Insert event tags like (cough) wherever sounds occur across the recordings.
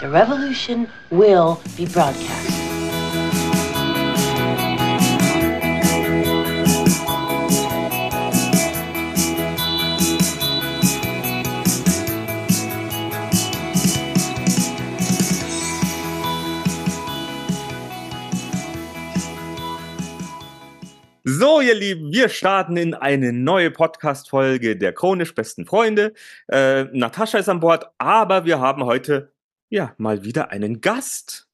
The revolution will be broadcast. So, ihr Lieben, wir starten in eine neue Podcast-Folge der chronisch besten Freunde. Äh, Natascha ist an Bord, aber wir haben heute ja mal wieder einen Gast.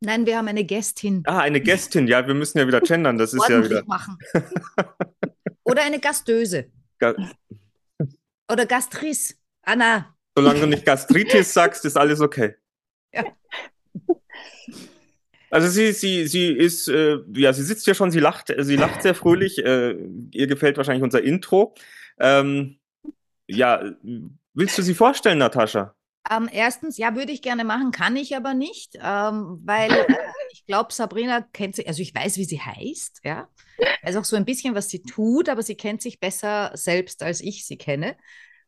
Nein, wir haben eine Gästin. Ah, eine Gästin. Ja, wir müssen ja wieder gendern. Das ist ja wieder. Machen. Oder eine Gastöse. Ga Oder Gastris. Anna. Solange du nicht Gastritis sagst, ist alles okay. Ja. Also sie, sie, sie ist, äh, ja, sie sitzt ja schon, sie lacht, sie lacht sehr fröhlich. Äh, ihr gefällt wahrscheinlich unser Intro. Ähm, ja, willst du sie vorstellen, Natascha? Ähm, erstens, ja, würde ich gerne machen, kann ich aber nicht, ähm, weil äh, (laughs) ich glaube, Sabrina kennt sie, also ich weiß, wie sie heißt, ja. Also auch so ein bisschen, was sie tut, aber sie kennt sich besser selbst, als ich sie kenne.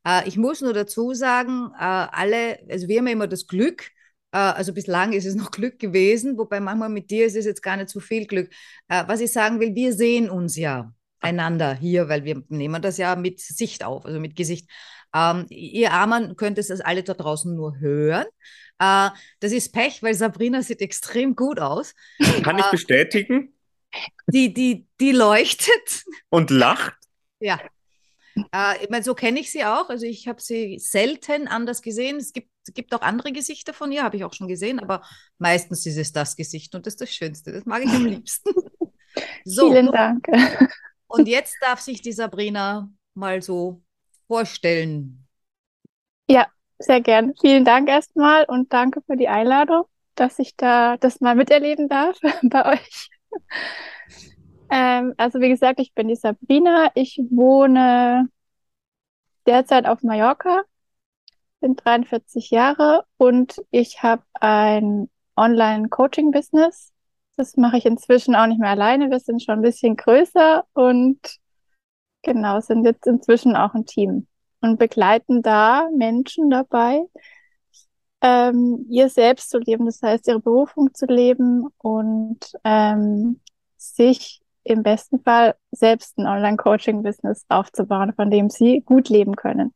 Äh, ich muss nur dazu sagen, äh, alle, also wir haben ja immer das Glück, äh, also bislang ist es noch Glück gewesen, wobei manchmal mit dir ist es jetzt gar nicht so viel Glück. Äh, was ich sagen will, wir sehen uns ja einander hier, weil wir nehmen das ja mit Sicht auf, also mit Gesicht. Ähm, ihr Armen könnt es alle da draußen nur hören. Äh, das ist Pech, weil Sabrina sieht extrem gut aus. Kann ich bestätigen? Die, die, die leuchtet. Und lacht? Ja. Äh, ich meine, so kenne ich sie auch. Also ich habe sie selten anders gesehen. Es gibt, es gibt auch andere Gesichter von ihr, habe ich auch schon gesehen, aber meistens ist es das Gesicht und das ist das Schönste. Das mag ich am liebsten. (laughs) So, Vielen Dank. Und jetzt darf sich die Sabrina mal so vorstellen. Ja, sehr gern. Vielen Dank erstmal und danke für die Einladung, dass ich da das mal miterleben darf (laughs) bei euch. Ähm, also wie gesagt, ich bin die Sabrina. Ich wohne derzeit auf Mallorca, bin 43 Jahre und ich habe ein Online-Coaching-Business. Das mache ich inzwischen auch nicht mehr alleine. Wir sind schon ein bisschen größer und genau, sind jetzt inzwischen auch ein Team und begleiten da Menschen dabei, ähm, ihr selbst zu leben, das heißt ihre Berufung zu leben und ähm, sich im besten Fall selbst ein Online-Coaching-Business aufzubauen, von dem sie gut leben können.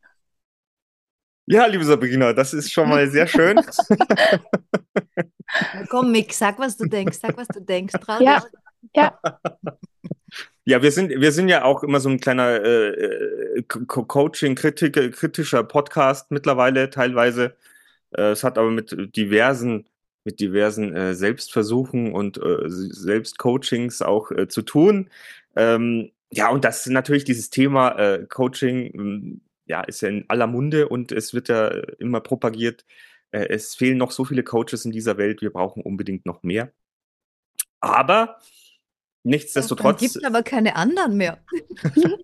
Ja, liebe Sabrina, das ist schon mal sehr schön. (laughs) Komm, Mick, sag, was du denkst, sag, was du denkst. Trau ja, ja. Ja, wir sind, wir sind ja auch immer so ein kleiner äh, Coaching, kritischer Podcast mittlerweile teilweise. Äh, es hat aber mit diversen mit diversen äh, Selbstversuchen und äh, Selbstcoachings auch äh, zu tun. Ähm, ja, und das natürlich dieses Thema äh, Coaching, ähm, ja, ist ja in aller Munde und es wird ja immer propagiert. Äh, es fehlen noch so viele Coaches in dieser Welt, wir brauchen unbedingt noch mehr. Aber nichtsdestotrotz. Es gibt aber keine anderen mehr. (laughs)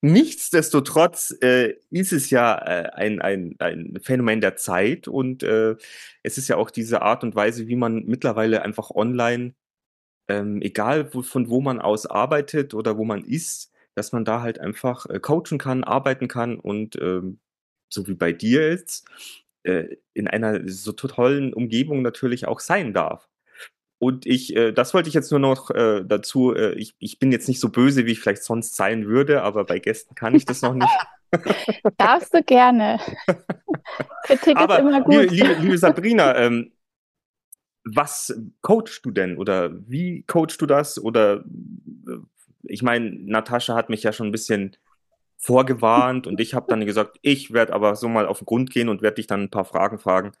Nichtsdestotrotz äh, ist es ja äh, ein, ein, ein Phänomen der Zeit und äh, es ist ja auch diese Art und Weise, wie man mittlerweile einfach online, ähm, egal wo, von wo man aus arbeitet oder wo man ist, dass man da halt einfach äh, coachen kann, arbeiten kann und ähm, so wie bei dir jetzt, äh, in einer so tollen Umgebung natürlich auch sein darf. Und ich, äh, das wollte ich jetzt nur noch äh, dazu, äh, ich, ich bin jetzt nicht so böse, wie ich vielleicht sonst sein würde, aber bei Gästen kann ich das noch nicht. (laughs) Darfst du gerne. (laughs) Kritik aber, ist immer gut. Liebe, liebe, liebe (laughs) Sabrina, ähm, was coachst du denn oder wie coachst du das? Oder äh, ich meine, Natascha hat mich ja schon ein bisschen vorgewarnt und ich habe dann gesagt, ich werde aber so mal auf den Grund gehen und werde dich dann ein paar Fragen fragen,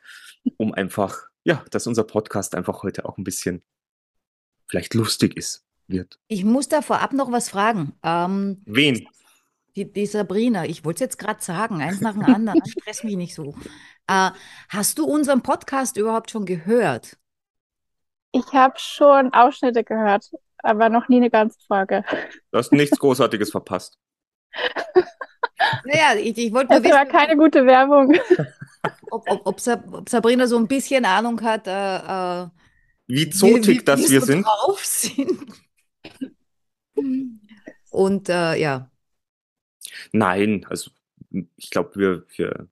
um einfach ja, dass unser Podcast einfach heute auch ein bisschen vielleicht lustig ist, wird. Ich muss da vorab noch was fragen. Ähm, Wen? Die, die Sabrina, ich wollte es jetzt gerade sagen, eins nach dem (laughs) anderen, stress mich nicht so. Äh, hast du unseren Podcast überhaupt schon gehört? Ich habe schon Ausschnitte gehört, aber noch nie eine ganze Folge. Du hast nichts Großartiges verpasst. (laughs) Naja, ich, ich wollte nur Das war keine gute Werbung. (laughs) ob, ob, ob, Sabrina so ein bisschen Ahnung hat, äh, äh wie zotig das wir sind. Drauf sind. Und äh, ja. Nein, also ich glaube, wir, wir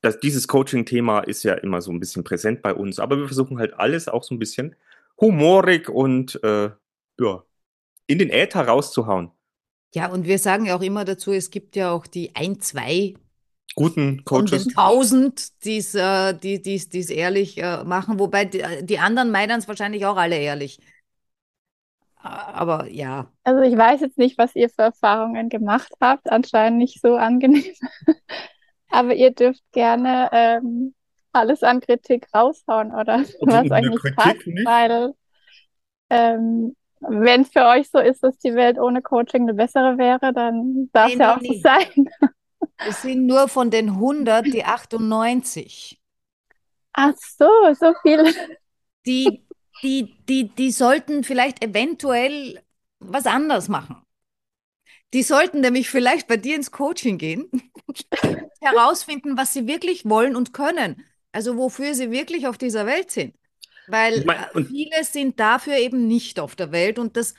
das, dieses Coaching-Thema ist ja immer so ein bisschen präsent bei uns, aber wir versuchen halt alles auch so ein bisschen humorig und äh, ja, in den Äther rauszuhauen. Ja, und wir sagen ja auch immer dazu, es gibt ja auch die ein, zwei Guten Coaches. den tausend, die's, äh, die es die's ehrlich äh, machen, wobei die, die anderen meinen es wahrscheinlich auch alle ehrlich. Äh, Aber ja, Also ich weiß jetzt nicht, was ihr für Erfahrungen gemacht habt, anscheinend nicht so angenehm. (laughs) Aber ihr dürft gerne ähm, alles an Kritik raushauen oder Also was euch der nicht Kritik passt, nicht? weil ähm, wenn es für euch so ist, dass die Welt ohne Coaching eine bessere wäre, dann darf es ja auch so nee. sein. es sind nur von den 100 die 98. Ach so, so viele. Die, die, die, die sollten vielleicht eventuell was anderes machen. Die sollten nämlich vielleicht bei dir ins Coaching gehen, (laughs) herausfinden, was sie wirklich wollen und können. Also wofür sie wirklich auf dieser Welt sind. Weil mein, äh, viele sind dafür eben nicht auf der Welt und das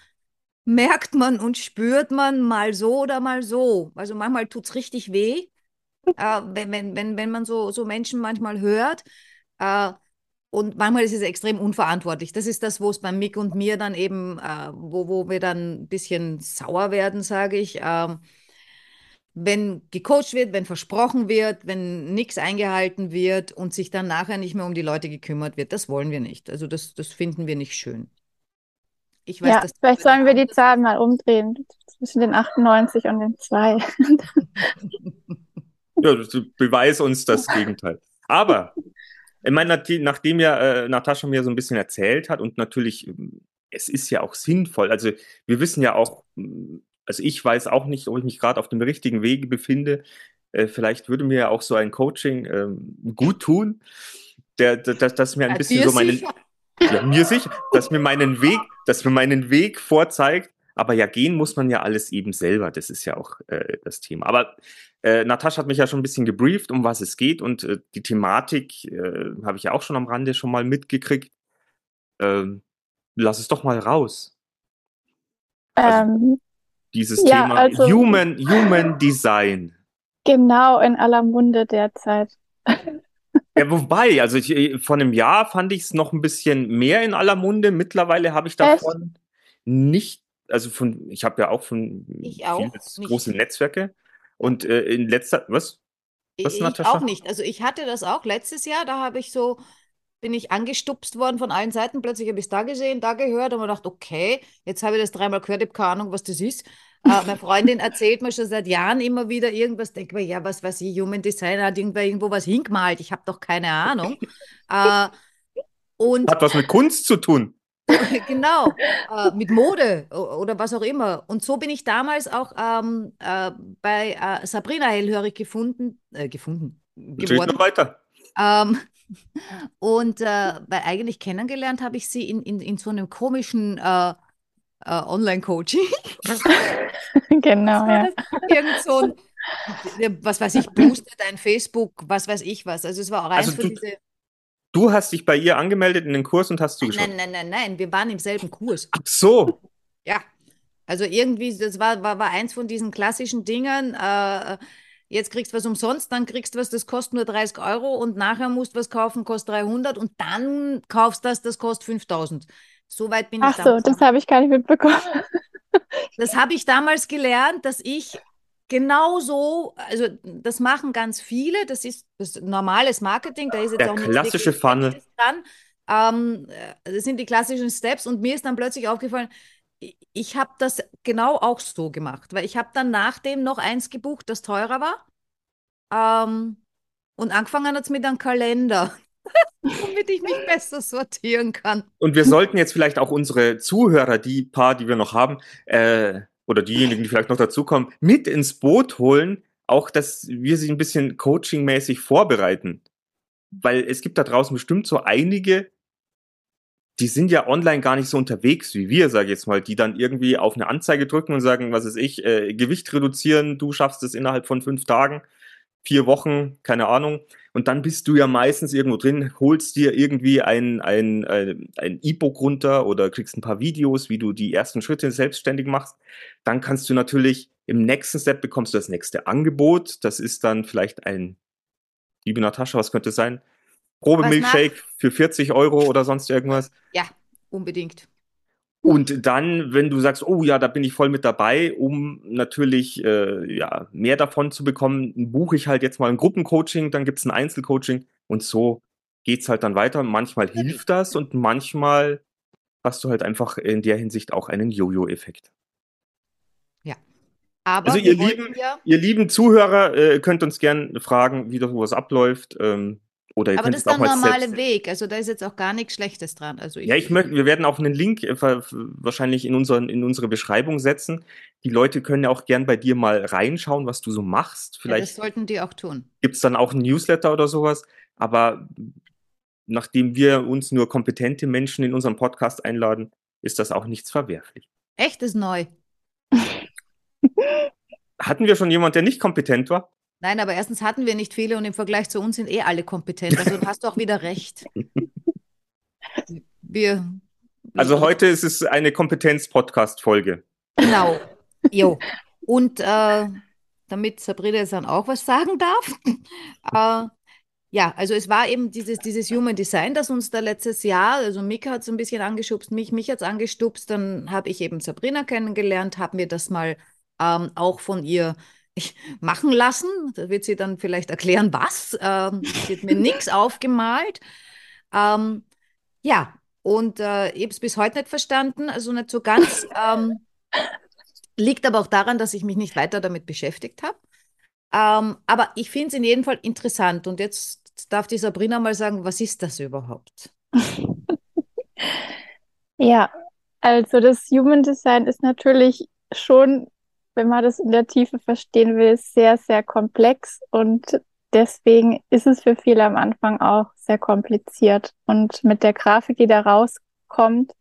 merkt man und spürt man mal so oder mal so. Also manchmal tut es richtig weh, äh, wenn, wenn, wenn, wenn man so, so Menschen manchmal hört. Äh, und manchmal ist es extrem unverantwortlich. Das ist das, wo es bei Mick und mir dann eben, äh, wo, wo wir dann ein bisschen sauer werden, sage ich. Ähm, wenn gecoacht wird, wenn versprochen wird, wenn nichts eingehalten wird und sich dann nachher nicht mehr um die Leute gekümmert wird, das wollen wir nicht. Also das, das finden wir nicht schön. Ich weiß, Ja, dass vielleicht sollen wir die Zahlen mal umdrehen zwischen den 98 und den 2. (laughs) Ja, das beweis uns das Gegenteil. Aber, ich meine, nachdem- ja äh, Natascha mir so ein bisschen erzählt hat und natürlich, ähm, es ist ja auch sinnvoll. Also, wir wissen ja auch, also ich weiß auch nicht, ob ich mich gerade auf dem richtigen Wege befinde. Äh, vielleicht würde mir ja auch so ein Coaching ähm, gut tun, der, der, das, das mir ein Ja, bisschen so meinen, sicher. ja, mir sicher, dass mir meinen Weg, dass mir meinen Weg vorzeigt. Aber ja, gehen muss man ja alles eben selber. Das ist ja auch äh, das Thema. Aber äh, Natascha hat mich ja schon ein bisschen gebrieft, um was es geht. Und äh, die Thematik äh, habe ich ja auch schon am Rande schon mal mitgekriegt. Ähm, lass es doch mal raus. Also- Ähm, Dieses Ja, Thema also- Human, Human Design. genau in aller Munde derzeit. Ja, wobei, also ich, äh, vor einem Jahr fand ich es noch ein bisschen mehr in aller Munde. Mittlerweile habe ich davon nicht, also von, ich habe ja auch von Ich auch große Netzwerke. Und äh, in letzter, was? Was, ich Natascha? auch nicht. Also ich hatte das auch letztes Jahr, da habe ich so, bin ich angestupst worden von allen Seiten. Plötzlich habe ich es da gesehen, da gehört und mir gedacht, okay, jetzt habe ich das dreimal gehört, ich habe keine Ahnung, was das ist. Äh, meine Freundin (laughs) erzählt mir schon seit Jahren immer wieder irgendwas. Denke mir, ja, was weiß ich, Human Design hat irgendwer irgendwo was hingemalt. Ich habe doch keine Ahnung. äh, und Hat was mit Kunst zu tun. (laughs) genau, äh, mit Mode oder was auch immer. Und so bin ich damals auch ähm, äh, bei äh, Sabrina hellhörig gefunden, äh, gefunden, Natürlich geworden. noch weiter. Ähm, und äh, weil eigentlich kennengelernt habe ich sie in, in, in so einem komischen äh, äh, Online-Coaching. (laughs) Genau, (laughs) ja. Irgend so ein, was weiß ich, boostet dein Facebook, was weiß ich was. Also es war auch eins Also von du- diese. Du hast dich bei ihr angemeldet in den Kurs und hast Nein, zugeschaut. nein, nein, nein, nein, wir waren im selben Kurs. Ach so. Ja, also irgendwie, das war, war, war eins von diesen klassischen Dingen. Äh, jetzt kriegst du was umsonst, dann kriegst du was, das kostet nur 30 Euro und nachher musst du was kaufen, kostet 300 und dann kaufst das, das kostet 5000. So weit bin ich Ach so, das habe ich gar nicht mitbekommen. (laughs) Das habe ich damals gelernt, dass ich genauso, also das machen ganz viele, das ist das normales Marketing, da ist jetzt Der auch nichts klassische Funnel. Schlechtes dran. Ähm, äh, das sind die klassischen Steps und mir ist dann plötzlich aufgefallen, ich, habe das genau auch so gemacht, weil ich habe dann nach dem noch eins gebucht, das teurer war. Ähm, und angefangen hat es mit einem Kalender, (laughs) damit ich mich besser sortieren kann. Und wir sollten jetzt vielleicht auch unsere Zuhörer, die paar, die wir noch haben, äh, oder diejenigen, die vielleicht noch dazukommen, mit ins Boot holen, auch, dass wir sie ein bisschen coachingmäßig vorbereiten. Weil es gibt da draußen bestimmt so einige, die sind ja online gar nicht so unterwegs wie wir, sage ich jetzt mal, die dann irgendwie auf eine Anzeige drücken und sagen, was ist ich, äh, Gewicht reduzieren, du schaffst es innerhalb von fünf Tagen, vier Wochen, keine Ahnung. Und dann bist du ja meistens irgendwo drin, holst dir irgendwie ein, ein, ein, E-Book runter oder kriegst ein paar Videos, wie du die ersten Schritte selbstständig machst. Dann kannst du natürlich im nächsten Step bekommst du das nächste Angebot. Das ist dann vielleicht ein liebe Natascha, was könnte es sein? Probe-Milkshake für 40 Euro oder sonst irgendwas. Ja, unbedingt. Und dann, wenn du sagst, oh ja, da bin ich voll mit dabei, um natürlich äh, ja, mehr davon zu bekommen, buche ich halt jetzt mal ein Gruppencoaching, dann gibt es ein Einzelcoaching und so geht es halt dann weiter. Manchmal hilft das und manchmal hast du halt einfach in der Hinsicht auch einen Jojo-Effekt. Ja. Aber also ihr lieben, ihr lieben Zuhörer äh, könnt uns gerne fragen, wie das sowas abläuft. Ähm, oder ihr Aber das ist der mal normale. Weg. Also da ist jetzt auch gar nichts Schlechtes dran. Also Ja, ich möchte, wir werden auch einen Link äh, wahrscheinlich in, unseren, in unsere Beschreibung setzen. Die Leute können ja auch gern bei dir mal reinschauen, was du so machst. ja, das Vielleicht sollten die auch tun. gibt es dann auch ein Newsletter oder sowas. Aber nachdem wir uns nur kompetente Menschen in unseren Podcast einladen, ist das auch nichts verwerflich. Echt ist neu. Hatten wir schon jemand, der nicht kompetent war? Nein, aber erstens hatten wir nicht viele und im Vergleich zu uns sind eh alle kompetent. Also du hast auch wieder recht. (laughs) Wir. Also heute ist es eine Kompetenz-Podcast-Folge. Genau. Jo. (laughs) Und äh, damit Sabrina jetzt dann auch was sagen darf. (laughs) Äh, ja, also es war eben dieses, dieses Human Design, das uns da letztes Jahr, also Mika hat es ein bisschen angeschubst, mich, mich hat es angestupst, dann habe ich eben Sabrina kennengelernt, habe mir das mal ähm, auch von ihr machen lassen. Da wird sie dann vielleicht erklären, was. Ähm, hat mir (laughs) nichts aufgemalt. Ähm, ja, und äh, ich habe es bis heute nicht verstanden, also nicht so ganz. Ähm, liegt aber auch daran, dass ich mich nicht weiter damit beschäftigt habe. Ähm, aber ich finde es in jedem Fall interessant. Und jetzt darf die Sabrina mal sagen, was ist das überhaupt? (laughs) Ja, also das Human Design ist natürlich schon, wenn man das in der Tiefe verstehen will, sehr, sehr komplex und deswegen ist es für viele am Anfang auch sehr kompliziert. Und mit der Grafik, die da rauskommt,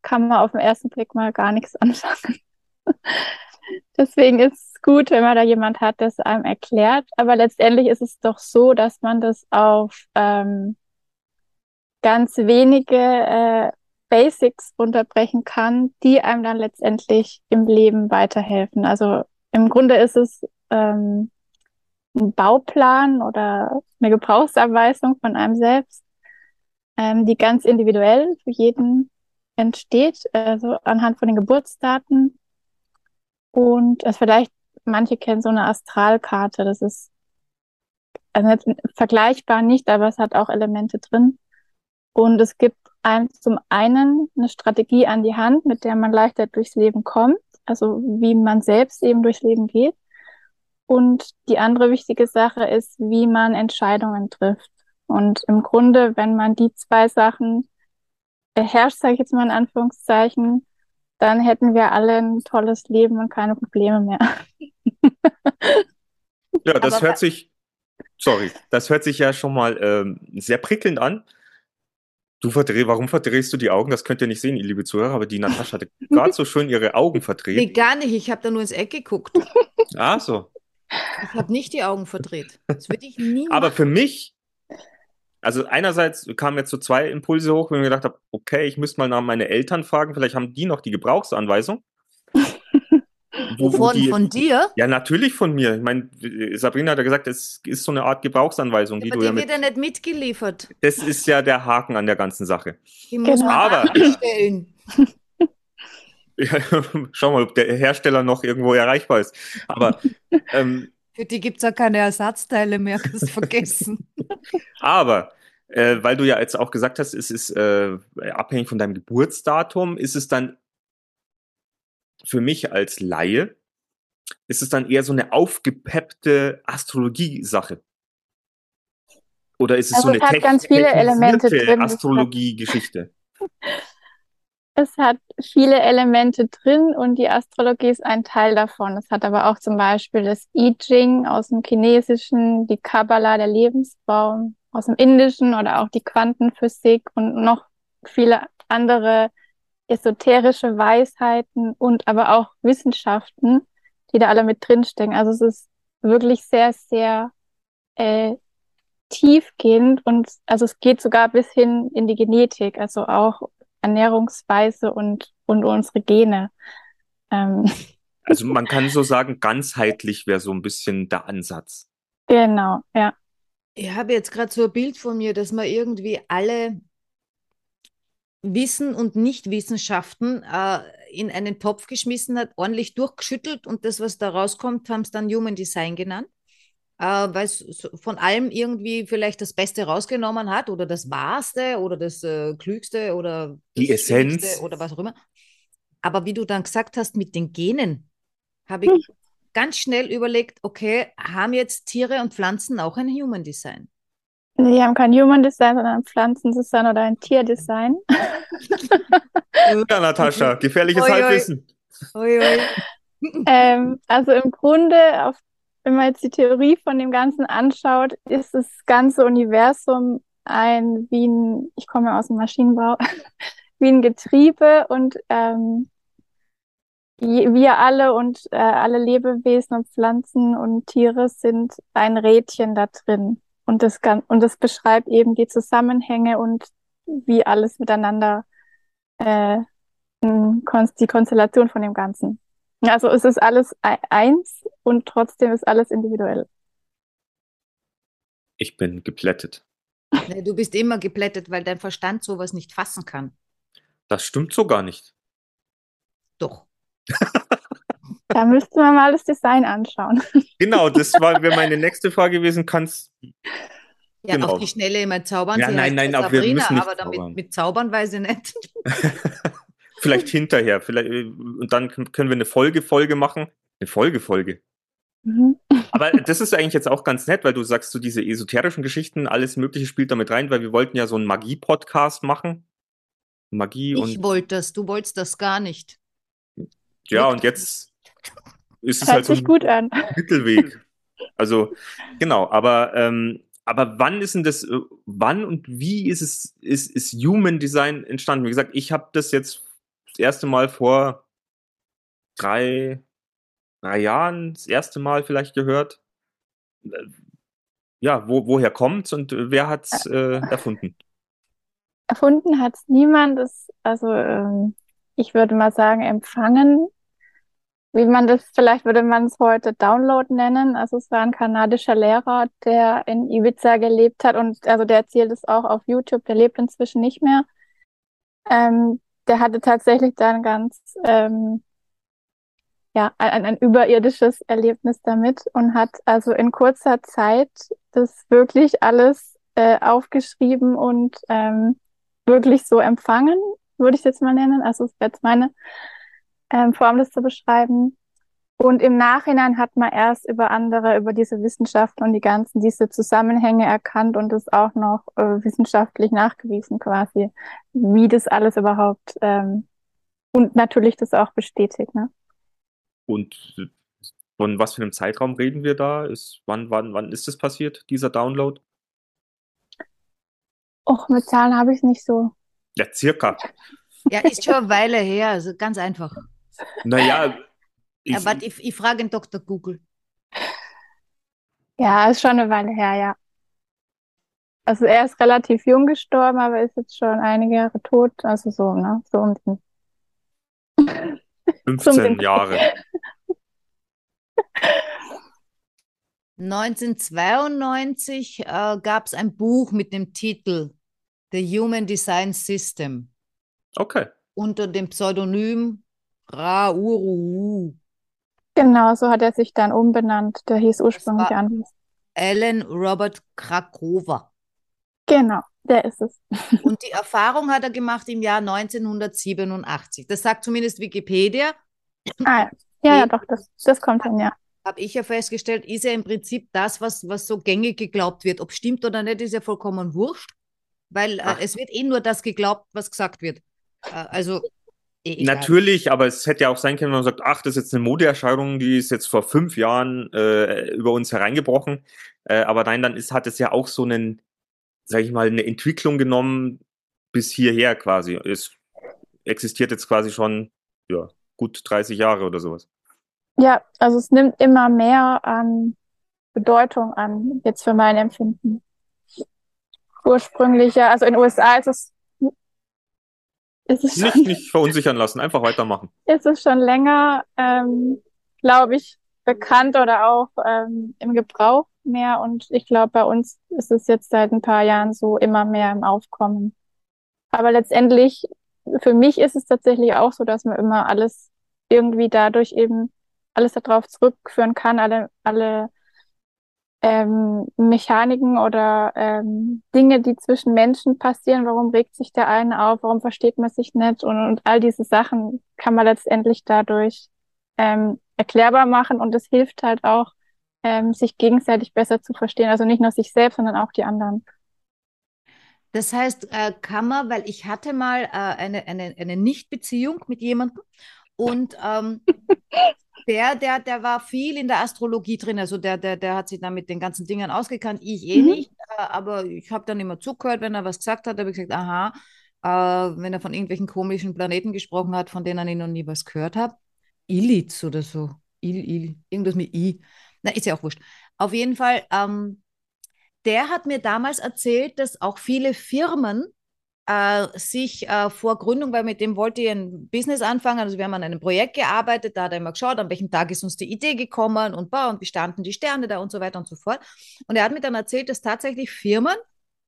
kann man auf den ersten Blick mal gar nichts (laughs) anfangen. Deswegen ist es gut, wenn man da jemand hat, der es einem erklärt. Aber letztendlich ist es doch so, dass man das auf ähm, ganz wenige äh, Basics unterbrechen kann, die einem dann letztendlich im Leben weiterhelfen. Also im Grunde ist es ähm, ein Bauplan oder eine Gebrauchsanweisung von einem selbst, ähm, die ganz individuell für jeden entsteht, also anhand von den Geburtsdaten. Und also vielleicht, manche kennen so eine Astralkarte, das ist also nicht, vergleichbar nicht, aber es hat auch Elemente drin. Und es gibt einem zum einen eine Strategie an die Hand, mit der man leichter durchs Leben kommt, also wie man selbst eben durchs Leben geht. Und die andere wichtige Sache ist, wie man Entscheidungen trifft. Und im Grunde, wenn man die zwei Sachen beherrscht, sage ich jetzt mal in Anführungszeichen, dann hätten wir alle ein tolles Leben und keine Probleme mehr. Ja, das Aber- hört sich, sorry, das hört sich ja schon mal ähm, sehr prickelnd an. Du verdreh, warum verdrehst du die Augen? Das könnt ihr nicht sehen, ihr liebe Zuhörer, aber die Natascha hatte (laughs) gerade so schön ihre Augen Nee, verdreht. gar nicht. Ich habe da nur ins Eck geguckt. (laughs) Ah, so. Ich habe nicht die Augen verdreht. Das würde ich nie (laughs) Aber machen. für mich, also einerseits kamen jetzt so zwei Impulse hoch, wenn ich mir gedacht habe, okay, ich müsste mal nach meine Eltern fragen, vielleicht haben die noch die Gebrauchsanweisung. Wo- Von, die, von dir? ja, natürlich von mir. Ich meine, Sabrina hat ja gesagt, es ist so eine Art Gebrauchsanweisung, die Aber du ja die mit. wird ja nicht mitgeliefert. Das ist ja der Haken an der ganzen Sache. Die muss Genau. man Aber-. Ja, (laughs) schau mal, ob der Hersteller noch irgendwo erreichbar ist. Aber, ähm, Für die gibt es ja keine Ersatzteile mehr, kannst du vergessen. (laughs) aber äh, weil du ja jetzt auch gesagt hast, es ist äh, abhängig von deinem Geburtsdatum, ist es dann für mich als Laie, ist es dann eher so eine aufgepeppte Astrologie-Sache? Oder ist es Also so eine es hat ganz viele Elemente drin, Astrologie-Geschichte? (laughs) Es hat viele Elemente drin und die Astrologie ist ein Teil davon. Es hat aber auch zum Beispiel das I Ching aus dem Chinesischen, die Kabbala, der Lebensbaum aus dem Indischen oder auch die Quantenphysik und noch viele andere esoterische Weisheiten und aber auch Wissenschaften, die da alle mit drinstecken. Also es ist wirklich sehr, sehr äh, tiefgehend und also es geht sogar bis hin in die Genetik, also auch Ernährungsweise und, und unsere Gene. Ähm, Also man kann so sagen, ganzheitlich wäre so ein bisschen der Ansatz. genau, ja. Ich habe jetzt gerade so ein Bild von mir, dass man irgendwie alle Wissen und Nichtwissenschaften äh, in einen Topf geschmissen hat, ordentlich durchgeschüttelt und das, was da rauskommt, haben es dann Human Design genannt, äh, weil es von allem irgendwie vielleicht das Beste rausgenommen hat oder das Wahrste oder das äh, Klügste oder Die das Essenz. Oder was auch immer. Aber wie du dann gesagt hast mit den Genen, habe ich Hm. ganz schnell überlegt, okay, haben jetzt Tiere und Pflanzen auch ein Human Design? Die haben kein Human Design, sondern ein Pflanzendesign oder ein Tierdesign. (laughs) Ja, Natascha, gefährliches Oi, oi. Halbwissen. Ui, ui. (laughs) (laughs) Ähm, also im Grunde, auf, wenn man jetzt die Theorie von dem Ganzen anschaut, ist das ganze Universum ein, wie ein, ich komme aus dem Maschinenbau, wie ein Getriebe und ähm, wir alle und äh, alle Lebewesen und Pflanzen und Tiere sind ein Rädchen da drin. Und das, und das beschreibt eben die Zusammenhänge und wie alles miteinander, äh, die Konstellation von dem Ganzen. Also es ist alles ei- eins und trotzdem ist alles individuell. Ich bin geplättet. (laughs) Nee, du bist immer geplättet, weil dein Verstand sowas nicht fassen kann. Das stimmt so gar nicht. Doch. (laughs) Da müsste man mal das Design anschauen. (laughs) Genau, das war wäre meine nächste Frage gewesen. Kannst Ja, Genau. auf die Schnelle immer zaubern. Ja, Sie nein, heißt nein, wir Sabrina, müssen nicht aber damit zaubern. mit Zaubern weiß ich nicht. (laughs) (laughs) vielleicht hinterher, vielleicht und dann können wir eine Folge Folge machen, eine Folge Folge. Mhm. Aber das ist eigentlich jetzt auch ganz nett, weil du sagst, so diese esoterischen Geschichten, alles Mögliche spielt damit rein, weil wir wollten ja so einen Magie-Podcast machen. Magie Ich und wollte das, du wolltest das gar nicht. ja, und jetzt ist es halt so sich ein gut an. Mittelweg. Also, genau, aber, ähm, aber wann ist denn das, äh, wann und wie ist es, ist, ist Human Design entstanden? Wie gesagt, ich habe das jetzt das erste Mal vor drei, drei Jahren, das erste Mal vielleicht gehört. Äh, Ja, wo, woher kommt's und wer hat's äh, erfunden? Erfunden hat es niemand. Das, also ähm, ich würde mal sagen, empfangen. Wie man das, vielleicht würde man es heute Download nennen. Also es war ein kanadischer Lehrer, der in Ibiza gelebt hat und also der erzählt es auch auf YouTube, der lebt inzwischen nicht mehr. Ähm, der hatte tatsächlich dann ganz ähm, ja, ein, ein überirdisches Erlebnis damit und hat also in kurzer Zeit das wirklich alles äh, aufgeschrieben und ähm, wirklich so empfangen, würde ich jetzt mal nennen. Also es wäre jetzt meine ähm, Form, das zu beschreiben. Und im Nachhinein hat man erst über andere, über diese Wissenschaften und die ganzen, diese Zusammenhänge erkannt und das auch noch äh, wissenschaftlich nachgewiesen quasi, wie das alles überhaupt ähm, und natürlich das auch bestätigt. Ne? Und von was für einem Zeitraum reden wir da? Ist, wann, wann, wann ist das passiert, dieser Download? Och, mit Zahlen habe ich es nicht so. Ja, circa. Ja, ist schon eine Weile her, also ganz einfach. Naja, ich, Ja, warte, ich, ich frage den Dr. Google. Ja, ist schon eine Weile her, ja. Also er ist relativ jung gestorben, aber ist jetzt schon einige Jahre tot. Also so, ne? So um den. (laughs) 15 zum- Jahre. 1992 äh, gab es ein Buch mit dem Titel The Human Design System Okay. unter dem Pseudonym Ra Uru. Genau, so hat er sich dann umbenannt. Der hieß ursprünglich anders. Alan Robert Krakova. Genau, der ist es. Und die Erfahrung hat er gemacht im Jahr 1987. Das sagt zumindest Wikipedia. Ah, ja. Ja, ja, doch, das, das kommt hin, ja. Habe ich ja festgestellt, ist ja im Prinzip das, was, was so gängig geglaubt wird. Ob stimmt oder nicht, ist ja vollkommen wurscht, weil äh, es wird eh nur das geglaubt, was gesagt wird. Äh, also, eh. Natürlich, aber es hätte ja auch sein können, wenn man sagt, ach, das ist jetzt eine Modeerscheinung, die ist jetzt vor fünf Jahren äh, über uns hereingebrochen. Äh, aber nein, dann ist, hat es ja auch so einen, sag ich mal, eine Entwicklung genommen bis hierher quasi. Es existiert jetzt quasi schon, ja, gut 30 Jahre oder sowas. Ja, also es nimmt immer mehr an Bedeutung an, jetzt für mein Empfinden. Ursprünglich, ja, also in den USA ist es Nicht, nicht verunsichern lassen, einfach weitermachen. ist es schon länger, ähm, glaube ich, bekannt oder auch ähm, im Gebrauch mehr. Und ich glaube, bei uns ist es jetzt seit ein paar Jahren so immer mehr im Aufkommen. Aber letztendlich, für mich ist es tatsächlich auch so, dass man immer alles irgendwie dadurch eben alles darauf zurückführen kann, alle, alle ähm, Mechaniken oder ähm, Dinge, die zwischen Menschen passieren. Warum regt sich der eine auf? Warum versteht man sich nicht? Und, und all diese Sachen kann man letztendlich dadurch ähm, erklärbar machen und es hilft halt auch, ähm, sich gegenseitig besser zu verstehen. Also nicht nur sich selbst, sondern auch die anderen. Das heißt, äh, kann man, weil ich hatte mal äh, eine, eine, eine Nichtbeziehung mit jemandem und ähm, (laughs) der, der, der war viel in der Astrologie drin. Also der, der, der hat sich dann mit den ganzen Dingen ausgekannt. Ich eh mhm. nicht, äh, aber ich habe dann immer zugehört, wenn er was gesagt hat, habe ich gesagt, aha, äh, wenn er von irgendwelchen komischen Planeten gesprochen hat, von denen ich noch nie was gehört habe. Ilitz oder so. Il, Il, irgendwas mit I. Na, ist ja auch wurscht. Auf jeden Fall, ähm, der hat mir damals erzählt, dass auch viele Firmen äh, sich äh, vor Gründung, weil mit dem wollte ich ein Business anfangen. Also wir haben an einem Projekt gearbeitet, da hat er immer geschaut, an welchem Tag ist uns die Idee gekommen und, boah, und wie standen die Sterne da und so weiter und so fort. Und er hat mir dann erzählt, dass tatsächlich Firmen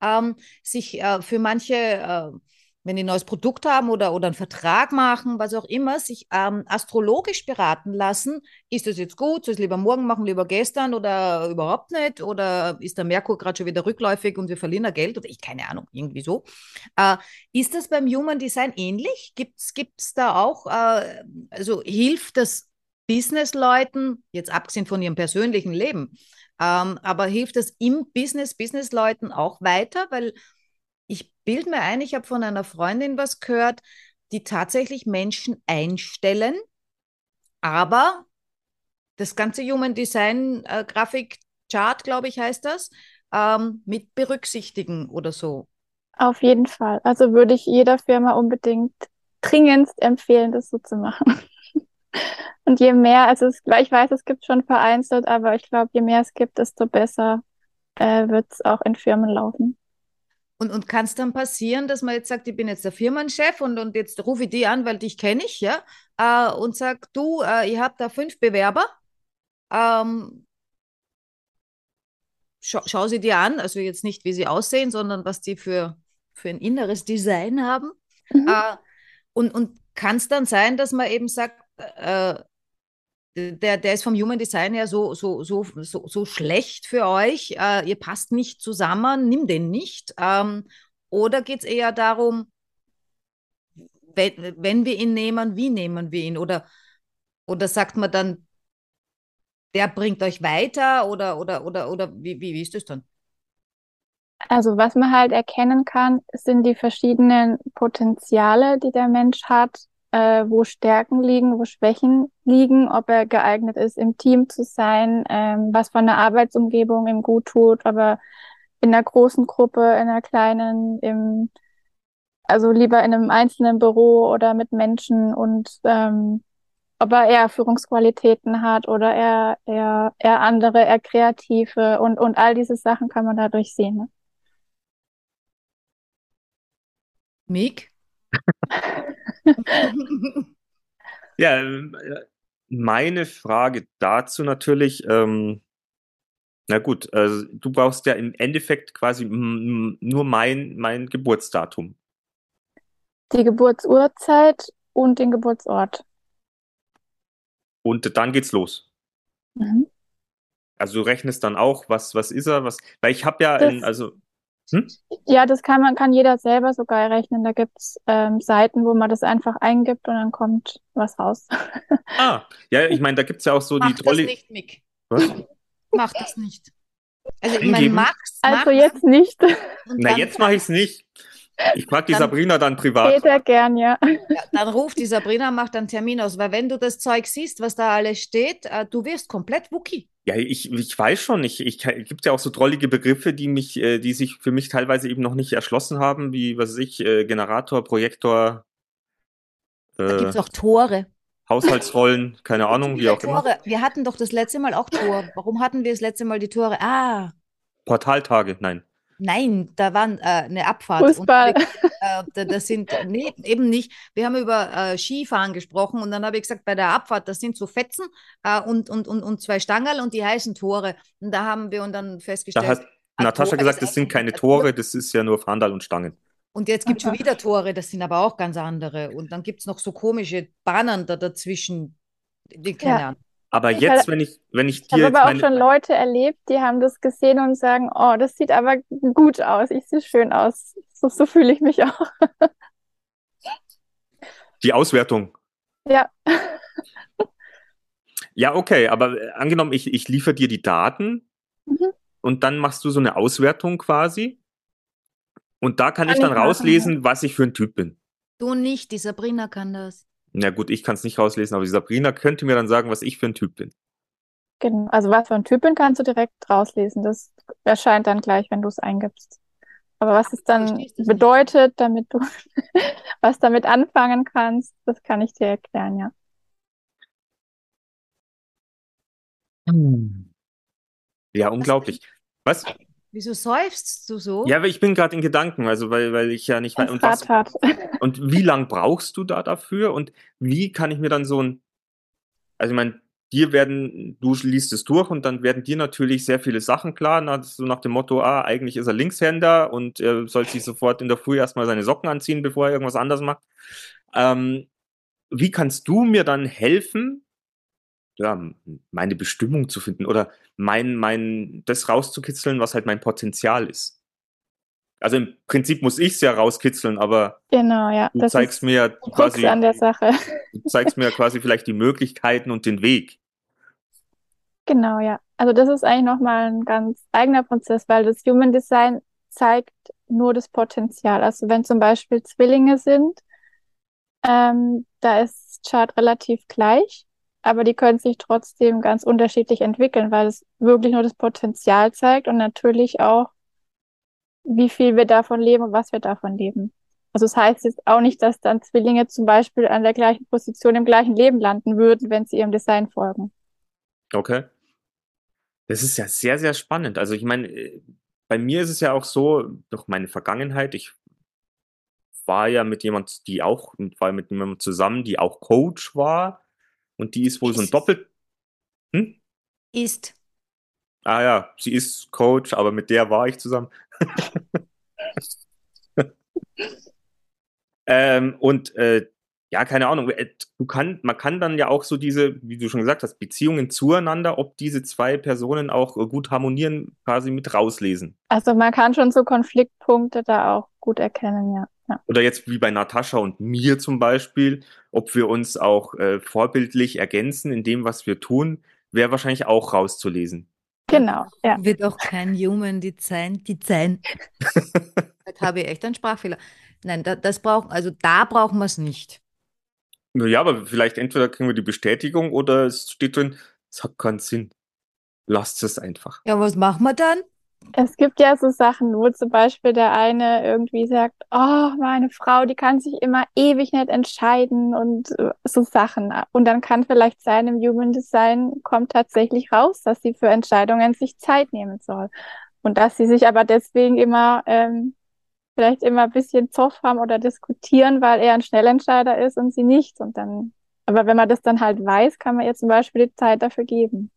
ähm, sich äh, für manche äh, wenn die ein neues Produkt haben oder, oder einen Vertrag machen, was auch immer, sich ähm, astrologisch beraten lassen. Ist das jetzt gut? Soll ich es lieber morgen machen, lieber gestern oder überhaupt nicht? Oder ist der Merkur gerade schon wieder rückläufig und wir verlieren da Geld? Oder ich keine Ahnung, irgendwie so. Äh, ist das beim Human Design ähnlich? Gibt es da auch, äh, also hilft das Businessleuten, jetzt abgesehen von ihrem persönlichen Leben, ähm, aber hilft das im Business, Businessleuten auch weiter? Weil ich bilde mir ein, ich habe von einer Freundin was gehört, die tatsächlich Menschen einstellen, aber das ganze Human Design äh, Grafik Chart, glaube ich, heißt das, ähm, mit berücksichtigen oder so. Auf jeden Fall. Also würde ich jeder Firma unbedingt dringendst empfehlen, das so zu machen. (laughs) Und je mehr, also es, ich weiß, es gibt schon vereinzelt, aber ich glaube, je mehr es gibt, desto besser äh, wird es auch in Firmen laufen. Und, und kann es dann passieren, dass man jetzt sagt, ich bin jetzt der Firmenchef und, und jetzt rufe ich die an, weil dich kenne ich, ja, äh, und sag, du, äh, ihr habt da fünf Bewerber, ähm, schau, schau sie dir an, also jetzt nicht, wie sie aussehen, sondern was die für, für ein inneres Design haben. Mhm. Äh, und und kann es dann sein, dass man eben sagt, äh, der, der ist vom Human Design her so, so, so, so, so schlecht für euch, äh, ihr passt nicht zusammen, nimm den nicht. Ähm, oder geht es eher darum, wenn, wenn wir ihn nehmen, wie nehmen wir ihn? Oder, oder sagt man dann, der bringt euch weiter oder, oder, oder, oder wie, wie, wie ist das dann? Also was man halt erkennen kann, sind die verschiedenen Potenziale, die der Mensch hat äh, wo Stärken liegen, wo Schwächen liegen, ob er geeignet ist, im Team zu sein, ähm, was von der Arbeitsumgebung ihm gut tut, aber in einer großen Gruppe, in einer kleinen, im, also lieber in einem einzelnen Büro oder mit Menschen und ähm, ob er eher Führungsqualitäten hat oder eher, eher, eher andere, eher kreative und, und all diese Sachen kann man dadurch sehen. Ne? Mick? Ja, ähm, meine Frage dazu natürlich, ähm, na gut, also du brauchst ja im Endeffekt quasi nur mein, mein Geburtsdatum. Die Geburtsurzeit und den Geburtsort. Und dann geht's los. Mhm. Also du rechnest dann auch, was, was ist er, was, weil ich habe ja, in, also hm? Ja, das kann man, kann jeder selber sogar rechnen. Da gibt's ähm, Seiten, wo man das einfach eingibt und dann kommt was raus. (laughs) ah, ja, ich meine, da gibt's ja auch so Mach die Trolley. Das nicht, Mick. Was? Mach das nicht. Also ich meine, Max. Also jetzt nicht. Na, jetzt mache ich es nicht. Ich frage die dann, Sabrina dann privat. Später gern, ja. ja. Dann ruft die Sabrina, macht einen Termin aus, weil wenn du das Zeug siehst, was da alles steht, äh, du wirst komplett Wookie. Ja, ich, ich weiß schon, ich, ich gibt ja auch so drollige Begriffe, die mich, äh, die sich für mich teilweise eben noch nicht erschlossen haben, wie was weiß ich, äh, Generator, Projektor. Äh, da gibt es auch Tore. Haushaltsrollen, keine Ahnung, wie auch Tore. immer. Wir hatten doch das letzte Mal auch Tor. Warum hatten wir das letzte Mal die Tore? Ah. Portaltage, nein. Nein, da war äh, eine Abfahrt. Fußball. Und, äh, da, das sind, nee, eben nicht. Wir haben über äh, Skifahren gesprochen und dann habe ich gesagt, bei der Abfahrt, das sind so Fetzen äh, und, und, und, und zwei Stangerl und die heißen Tore. Und da haben wir und dann festgestellt. Da hat ein Natascha Tor gesagt, das sind keine ein Tore, das ist ja nur Fahndal und Stangen. Und jetzt gibt es schon wieder Tore, das sind aber auch ganz andere. Und dann gibt es noch so komische Bahnen da dazwischen. Die, keine Ja. Ahnung. Aber Ich jetzt, hab- wenn ich, wenn ich Ich dir habe jetzt aber auch schon Leute erlebt, die haben das gesehen und sagen, oh, das sieht aber gut aus, ich sehe schön aus. So, so fühle ich mich auch. die Auswertung. Ja, Ja, okay, aber äh, angenommen, ich, ich liefere dir die Daten Mhm. und dann machst du so eine Auswertung quasi. Und da kann, Kann ich dann ich machen, rauslesen, was ich für ein Typ bin. Du nicht, die Sabrina kann das. Na gut, ich kann es nicht rauslesen, aber die Sabrina könnte mir dann sagen, was ich für ein Typ bin. genau. Also was für ein Typ bin, kannst du direkt rauslesen. Das erscheint dann gleich, wenn du es eingibst. Aber was es dann bedeutet, damit du (laughs) was damit anfangen kannst, das kann ich dir erklären, ja. Ja, unglaublich. Was? Wieso seufzt du so? Ja, aber ich bin gerade in Gedanken, also weil, weil ich ja nicht weiß. Und, was, und wie lang brauchst du da dafür? Und wie kann ich mir dann so ein, also ich meine, dir werden, du liest es durch und dann werden dir natürlich sehr viele Sachen klar, nach, so nach dem Motto, ah, eigentlich ist er Linkshänder und er soll sich sofort in der Früh erstmal seine Socken anziehen, bevor er irgendwas anderes macht. Ähm, wie kannst du mir dann helfen, ja, meine Bestimmung zu finden oder mein, mein, das rauszukitzeln, was halt mein Potenzial ist? Also im Prinzip muss ich es ja rauskitzeln, aber Genau, ja. du Das zeigst mir Krux quasi, an der Sache. du zeigst mir quasi vielleicht die Möglichkeiten und den Weg. Genau, ja. Also das ist eigentlich nochmal ein ganz eigener Prozess, weil das Human Design zeigt nur das Potenzial. Also wenn zum Beispiel Zwillinge sind, ähm, da ist Chart relativ gleich, aber die können sich trotzdem ganz unterschiedlich entwickeln, weil es wirklich nur das Potenzial zeigt und natürlich auch, wie viel wir davon leben und was wir davon leben. Also es heißt jetzt auch nicht, dass dann Zwillinge zum Beispiel an der gleichen Position im gleichen Leben landen würden, wenn sie ihrem Design folgen. Okay. Das ist ja sehr, sehr spannend. Also ich meine, äh, bei mir ist es ja auch so, durch meine Vergangenheit, ich war ja mit jemand, die auch, war mit jemandem zusammen, die auch Coach war und die ist wohl so ein Ist. Doppel... Hm? Ist. Ah ja, sie ist Coach, aber mit der war ich zusammen. (laughs) (laughs) ähm, und äh, ja, keine Ahnung, äh, du kann, man kann dann ja auch so diese, wie du schon gesagt hast, Beziehungen zueinander, ob diese zwei Personen auch äh, gut harmonieren, quasi mit rauslesen. Also man kann schon so Konfliktpunkte da auch gut erkennen, ja. Ja, Oder jetzt wie bei Natascha und mir zum Beispiel, ob wir uns auch äh, vorbildlich ergänzen in dem, was wir tun, wäre wahrscheinlich auch rauszulesen. genau, ja. Wird auch kein Human Design. Design. (laughs) Jetzt habe ich echt einen Sprachfehler. Nein, da, das braucht, also da brauchen wir es nicht. Ja, aber vielleicht entweder kriegen wir die Bestätigung oder es steht drin, es hat keinen Sinn. Lasst es einfach. Ja, was machen wir dann? Es gibt ja so Sachen, wo zum Beispiel der eine irgendwie sagt, oh, meine Frau, die kann sich immer ewig nicht entscheiden und äh, so Sachen. Und dann kann vielleicht sein, im Human Design kommt tatsächlich raus, dass sie für Entscheidungen sich Zeit nehmen soll. Und dass sie sich aber deswegen immer, ähm, vielleicht immer ein bisschen Zoff haben oder diskutieren, weil er ein Schnellentscheider ist und sie nicht. Und dann, aber wenn man das dann halt weiß, kann man ihr zum Beispiel die Zeit dafür geben.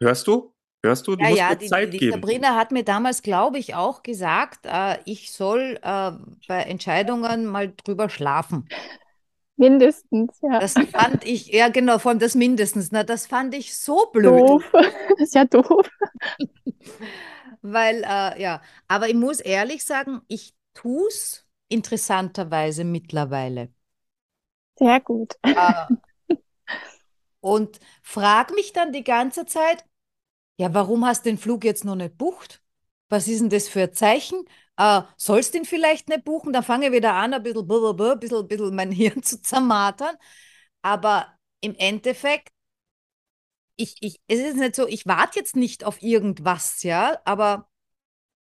Hörst du? Hörst du? Du Ja, musst ja, mir die, Zeit die geben. Sabrina hat mir damals, glaube ich, auch gesagt, äh, ich soll äh, bei Entscheidungen mal drüber schlafen. Mindestens, ja. Das fand ich, ja genau, vor allem das mindestens, na, das fand ich so blöd. Doof. (laughs) Das ist ja doof. (laughs) Weil, äh, ja, aber ich muss ehrlich sagen, ich tue es interessanterweise mittlerweile. Sehr gut. Äh, (laughs) und frage mich dann die ganze Zeit, ja, warum hast du den Flug jetzt noch nicht bucht? Was ist denn das für ein Zeichen? Äh, sollst du ihn vielleicht nicht buchen? Dann fange ich wieder an, ein bisschen, ein bisschen, ein bisschen mein (laughs) Hirn zu zermartern. Aber im Endeffekt, ich, ich, es ist nicht so, ich warte jetzt nicht auf irgendwas, ja, aber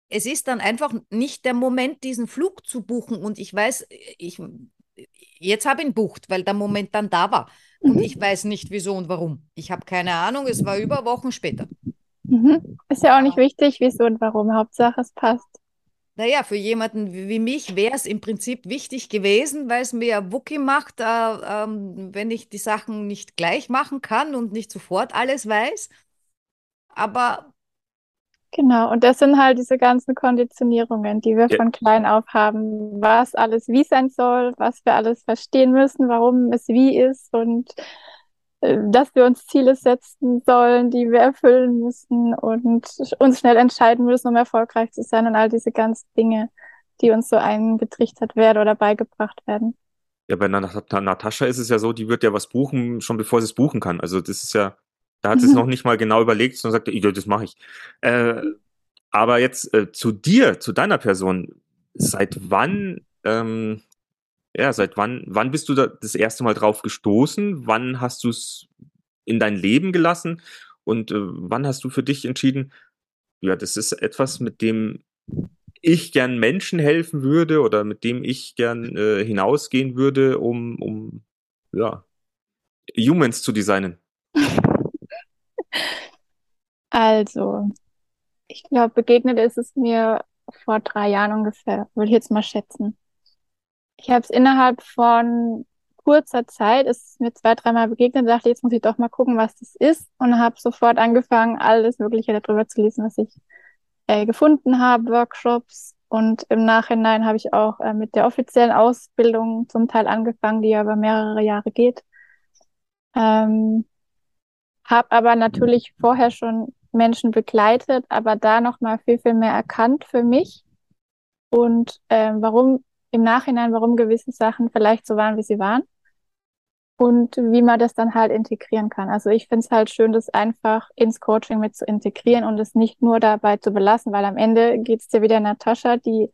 es ist dann einfach nicht der Moment, diesen Flug zu buchen. Und ich weiß, ich, jetzt habe ich ihn bucht, weil der Moment dann da war. Und ich weiß nicht, wieso und warum. Ich habe keine Ahnung, es war über Wochen später. Mhm. Ist ja auch nicht wichtig, wieso und warum. Hauptsache, es passt. Naja, für jemanden wie mich wäre es im Prinzip wichtig gewesen, weil es mir ja Wookie macht, äh, ähm, wenn ich die Sachen nicht gleich machen kann und nicht sofort alles weiß. Aber Genau, und das sind halt diese ganzen Konditionierungen, die wir Ja. von klein auf haben, was alles wie sein soll, was wir alles verstehen müssen, warum es wie ist und dass wir uns Ziele setzen sollen, die wir erfüllen müssen und uns schnell entscheiden müssen, um erfolgreich zu sein und all diese ganzen Dinge, die uns so eingetrichtert werden oder beigebracht werden. Ja, bei Nat Natascha ist es ja so, die wird ja was buchen, schon bevor sie es buchen kann. Also das ist ja, da hat sie es (laughs) noch nicht mal genau überlegt, sondern sagt, ja, das mache ich. Äh, aber jetzt äh, zu dir, zu deiner Person, seit wann, ähm, ja, seit wann, wann bist du da das erste Mal drauf gestoßen? Wann hast du es in dein Leben gelassen? Und äh, wann hast du für dich entschieden, ja, das ist etwas, mit dem ich gern Menschen helfen würde oder mit dem ich gern äh, hinausgehen würde, um, um ja, Humans zu designen. (laughs) Also, ich glaube, begegnet ist es mir vor drei Jahren ungefähr, würde ich jetzt mal schätzen. Ich habe es innerhalb von kurzer Zeit, ist mir zwei, dreimal begegnet, dachte, jetzt muss ich doch mal gucken, was das ist und habe sofort angefangen, alles Mögliche darüber zu lesen, was ich äh, gefunden habe, Workshops und im Nachhinein habe ich auch äh, mit der offiziellen Ausbildung zum Teil angefangen, die ja über mehrere Jahre geht. Ähm, habe aber natürlich vorher schon Menschen begleitet, aber da noch mal viel, viel mehr erkannt für mich und ähm, warum im Nachhinein, warum gewisse Sachen vielleicht so waren, wie sie waren und wie man das dann halt integrieren kann. Also ich finde es halt schön, das einfach ins Coaching mit zu integrieren und es nicht nur dabei zu belassen, weil am Ende geht es dir wieder Natascha, die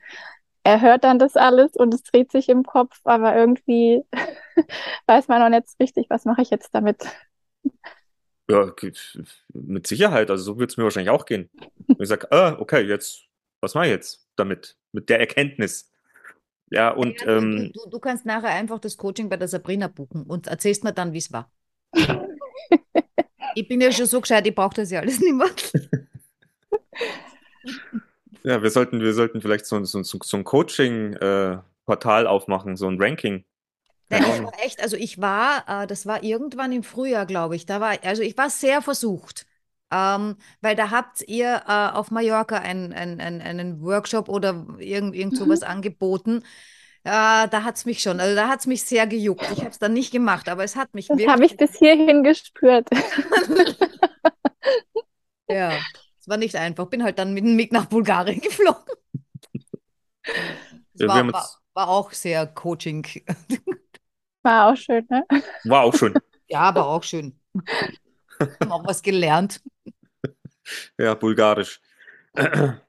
er hört dann das alles und es dreht sich im Kopf, aber irgendwie (laughs) weiß man noch nicht richtig, was mache ich jetzt damit. Ja, mit Sicherheit. Also so wird es mir wahrscheinlich auch gehen. Und ich sage, ah, okay, jetzt, was mache ich jetzt damit? Mit der Erkenntnis. Ja, und Ja, ähm, du, du, kannst nachher einfach das Coaching bei der Sabrina buchen und erzählst mir dann, wie es war. (laughs) Ich bin ja schon so gescheit, ich brauche das ja alles nicht mehr. (laughs) ja, wir sollten, wir sollten vielleicht so, so, so, ein Coaching-Portal aufmachen, so ein Ranking. Nein, Ahnung. war echt, also ich war, äh, das war irgendwann im Frühjahr, glaube ich. Da war, also ich war sehr versucht. Ähm, weil da habt ihr äh, auf Mallorca ein, ein, ein, einen Workshop oder irgend, irgend sowas angeboten. Äh, da hat es mich schon, also da hat es mich sehr gejuckt. Ich habe es dann nicht gemacht, aber es hat mich Das wirklich. habe ich bis hierhin gespürt. (laughs) Ja, es war nicht einfach. Bin halt dann mit dem Mig nach Bulgarien (laughs) geflogen. Ja, war, war, war auch sehr Coaching. War auch schön, ne? War auch schon. Ja, aber auch schön. (laughs) Haben auch was gelernt. Ja, bulgarisch. Haben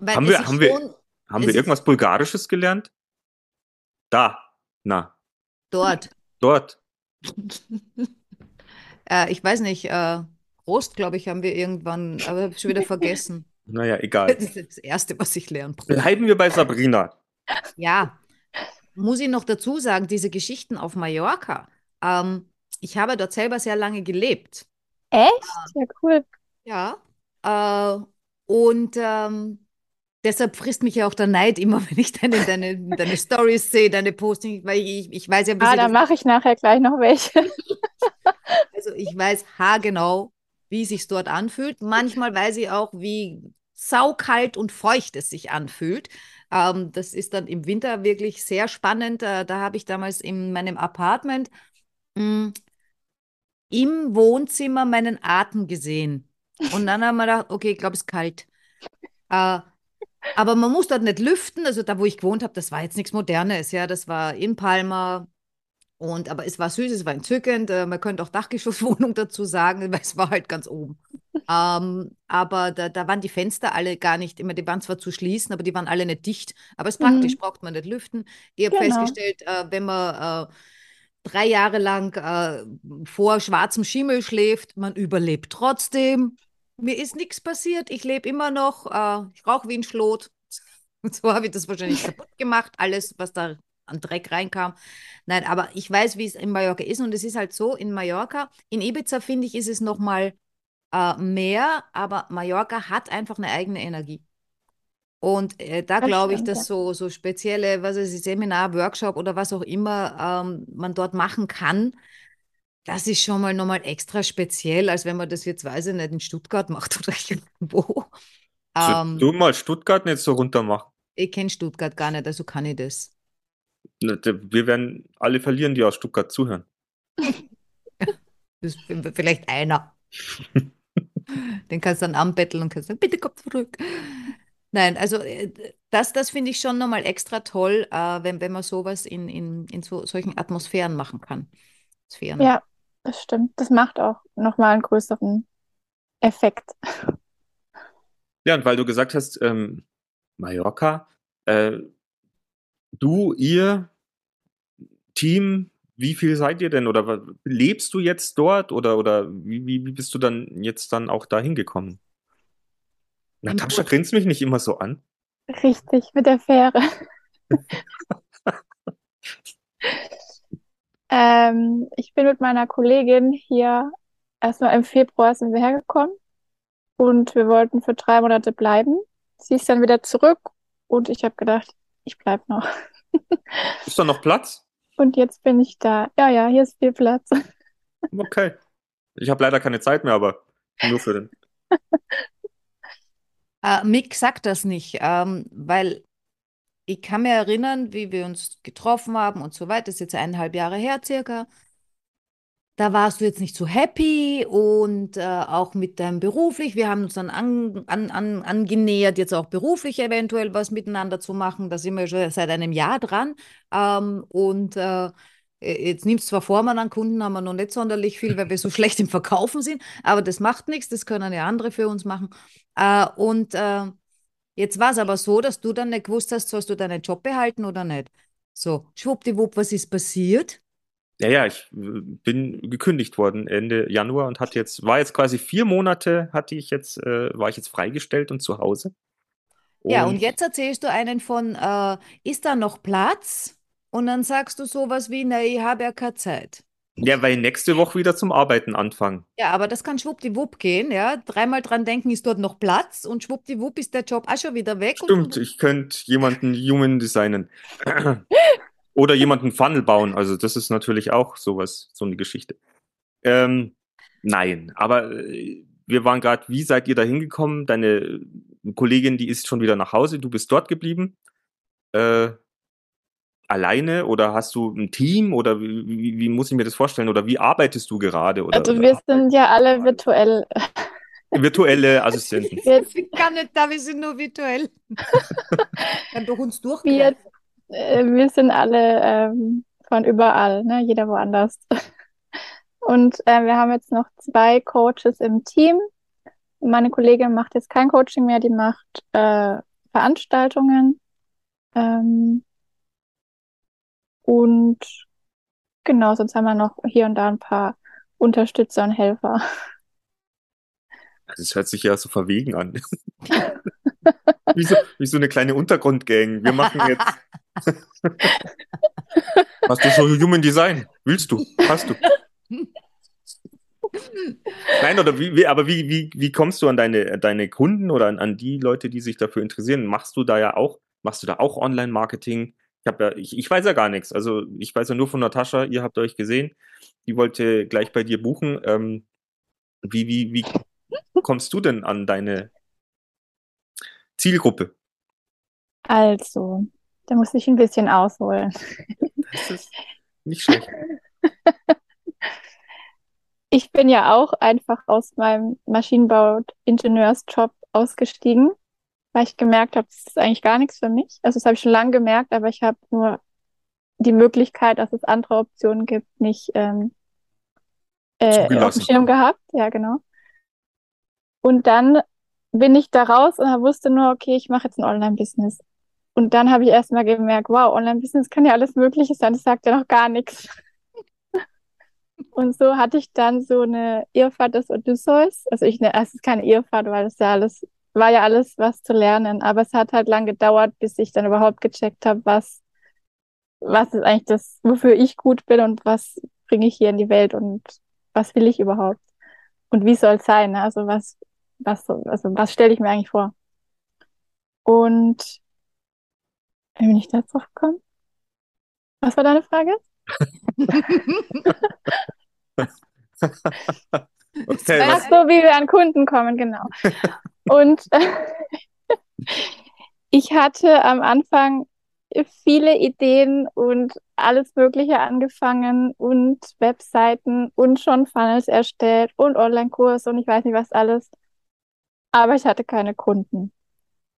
wir- haben wir- Haben wir irgendwas Bulgarisches gelernt? Da. Na, dort. dort. (laughs) Äh, ich weiß nicht, äh, glaube ich, haben wir irgendwann, aber schon wieder vergessen. Naja, egal. (laughs) Das ist das Erste, was ich lerne. Bleiben wir bei Sabrina. Ja, muss ich noch dazu sagen, diese Geschichten auf Mallorca. Ähm, ich habe dort selber sehr lange gelebt. Echt? Ja, cool. Ja. Äh, und ähm, deshalb frisst mich ja auch der Neid immer, (laughs) wenn ich deine, deine, deine Stories sehe, deine Postings, weil ich, ich weiß ja, Ah, da mache ich nachher gleich noch welche. (laughs) Also ich weiß haargenau, wie sich dort anfühlt. Manchmal weiß ich auch, wie saukalt und feucht es sich anfühlt. Ähm, das ist dann im Winter wirklich sehr spannend. Äh, da habe ich damals in meinem Apartment mh, im Wohnzimmer meinen Atem gesehen. Und dann haben wir gedacht, okay, ich glaube, es ist kalt. Äh, aber man muss dort nicht lüften. Also da, wo ich gewohnt habe, das war jetzt nichts Modernes. Ja, das war in Palma. Und, aber es war süß, es war entzückend. Äh, man könnte auch Dachgeschosswohnung (laughs) dazu sagen, weil es war halt ganz oben. Ähm, aber da, da waren die Fenster alle gar nicht immer, die waren zwar zu schließen, aber die waren alle nicht dicht. Aber es ist praktisch, Mhm. braucht man nicht lüften. Ich habe Genau. festgestellt, äh, wenn man äh, drei Jahre lang äh, vor schwarzem Schimmel schläft, man überlebt trotzdem. Mir ist nichts passiert, ich lebe immer noch, äh, ich rauche wie ein Schlot. (laughs) Und so habe ich das wahrscheinlich kaputt gemacht, alles, was da an Dreck reinkam. Nein, aber ich weiß, wie es in Mallorca ist und es ist halt so, in Mallorca, in Ibiza finde ich, ist es nochmal äh, mehr, aber Mallorca hat einfach eine eigene Energie. Und äh, da glaube ich, dass so, so spezielle, was ich, Seminar, Workshop oder was auch immer ähm, man dort machen kann, das ist schon mal nochmal extra speziell, als wenn man das jetzt, weiß ich nicht, in Stuttgart (laughs) macht oder irgendwo. Ähm, du mal Stuttgart nicht so runter machen. ich kenne Stuttgart gar nicht, also kann ich das. Wir werden alle verlieren, die aus Stuttgart zuhören. Das ist vielleicht einer. (laughs) Den kannst du dann anbetteln und kannst sagen, bitte komm zurück. Nein, also äh, das, das finde ich schon nochmal extra toll, äh, wenn, wenn man sowas in, in, in so, solchen Atmosphären machen kann. Sphären. Ja, das stimmt. Das macht auch nochmal einen größeren Effekt. (laughs) Ja, und weil du gesagt hast, ähm, Mallorca, äh, du, ihr, Team, wie viel seid ihr denn? Oder lebst du jetzt dort? Oder, oder wie, wie, wie bist du dann jetzt dann auch da hingekommen? Natascha grinst mich nicht immer so an. Richtig, mit der Fähre. (laughs) Ähm, ich bin mit meiner Kollegin hier, erstmal im Februar sind wir hergekommen und wir wollten für drei Monate bleiben. Sie ist dann wieder zurück und ich habe gedacht, ich bleib noch. (laughs) Ist da noch Platz? Und jetzt bin ich da. Ja, ja, hier ist viel Platz. Okay. Ich habe leider keine Zeit mehr, aber nur für den. (laughs) Äh, Mick sagt das nicht, ähm, weil ich kann mir erinnern, wie wir uns getroffen haben und so weiter. Das ist jetzt eineinhalb Jahre her circa. Da warst du jetzt nicht so happy und äh, auch mit deinem beruflich. Wir haben uns dann an, an, an, angenähert, jetzt auch beruflich eventuell was miteinander zu machen. Da sind wir schon seit einem Jahr dran. Ähm, und äh, jetzt nimmst zwar vor, man an Kunden haben wir noch nicht sonderlich viel, weil wir so (laughs) schlecht im Verkaufen sind, aber das macht nichts, das können ja andere für uns machen. Äh, und äh, jetzt war es aber so, dass du dann nicht gewusst hast, sollst du deinen Job behalten oder nicht. So, schwuppdiwupp, was ist passiert? Ja, ja, ich äh, bin gekündigt worden Ende Januar und hatte jetzt, war jetzt quasi vier Monate, hatte ich jetzt, äh, war ich jetzt freigestellt und zu Hause. Ja, und jetzt erzählst du einen von, äh, ist da noch Platz? Und dann sagst du sowas wie, na, ich habe ja keine Zeit. Ja, weil nächste Woche wieder zum Arbeiten anfangen. Ja, aber das kann schwuppdiwupp gehen, ja. Dreimal dran denken, ist dort noch Platz und schwuppdiwupp ist der Job auch schon wieder weg. Stimmt, Und, ich könnte jemanden Human designen. (clears throat) Oder jemanden Funnel bauen. Also das ist natürlich auch sowas, so eine Geschichte. Ähm, nein, aber äh, wir waren gerade, wie seid ihr da hingekommen? Deine Kollegin, die ist schon wieder nach Hause, du bist dort geblieben. Äh, alleine oder hast du ein Team oder wie, wie, wie muss ich mir das vorstellen? Oder wie arbeitest du gerade? Oder, Also oder wir sind ja alle virtuell. virtuelle Assistenten. Wir, ich kann nicht da, wir sind nur virtuell. (laughs) Kann durch uns durch. wir, äh, wir sind alle ähm, von überall, ne? Jeder woanders. Und äh, wir haben jetzt noch zwei Coaches im Team. Meine Kollegin macht jetzt kein Coaching mehr, die macht äh, Veranstaltungen. Ähm, und genau, sonst haben wir noch hier und da ein paar Unterstützer und Helfer. Das hört sich ja so verwegen an. (laughs) wie, so, wie so eine kleine Untergrundgang. Wir machen jetzt. Hast du so Human Design? Willst du? Hast du? Nein, oder wie, wie aber wie, wie, wie kommst du an deine, deine Kunden oder an, an die Leute, die sich dafür interessieren? Machst du da ja auch, machst du da auch Online-Marketing? Ich habe ja, ich, ich weiß ja gar nichts. Also ich weiß ja nur von Natascha, ihr habt euch gesehen, die wollte gleich bei dir buchen. Ähm, wie, wie, wie kommst du denn an deine Zielgruppe? Also, da muss ich ein bisschen ausholen. Das ist nicht schlecht. Ich bin ja auch einfach aus meinem Maschinenbau-Ingenieursjob ausgestiegen, weil ich gemerkt habe, das ist eigentlich gar nichts für mich. Also das habe ich schon lange gemerkt, aber ich habe nur die Möglichkeit, dass es andere Optionen gibt, nicht ähm, äh, auf dem. Schirm gehabt. Ja, genau. Und dann bin ich da raus und wusste nur, okay, ich mache jetzt ein Online-Business. Und dann habe ich erst mal gemerkt, wow, Online-Business kann ja alles Mögliche sein, das sagt ja noch gar nichts. Und so hatte ich dann so eine Irrfahrt des Odysseus. Also ich, ne, es ist keine Irrfahrt, weil es ja alles, war ja alles was zu lernen. Aber es hat halt lang gedauert, bis ich dann überhaupt gecheckt habe, was, was ist eigentlich das, wofür ich gut bin und was bringe ich hier in die Welt und was will ich überhaupt. und wie soll es sein? Ne? Also was, was, also was stelle ich mir eigentlich vor? Und wie bin ich da drauf gekommen? Was war deine Frage? (laughs) (laughs) Okay, Ach so, wie wir an Kunden kommen, genau. (laughs) Und (laughs) ich hatte am Anfang viele Ideen und alles Mögliche angefangen und Webseiten und schon Funnels erstellt und Online-Kurs und ich weiß nicht was alles. Aber ich hatte keine Kunden.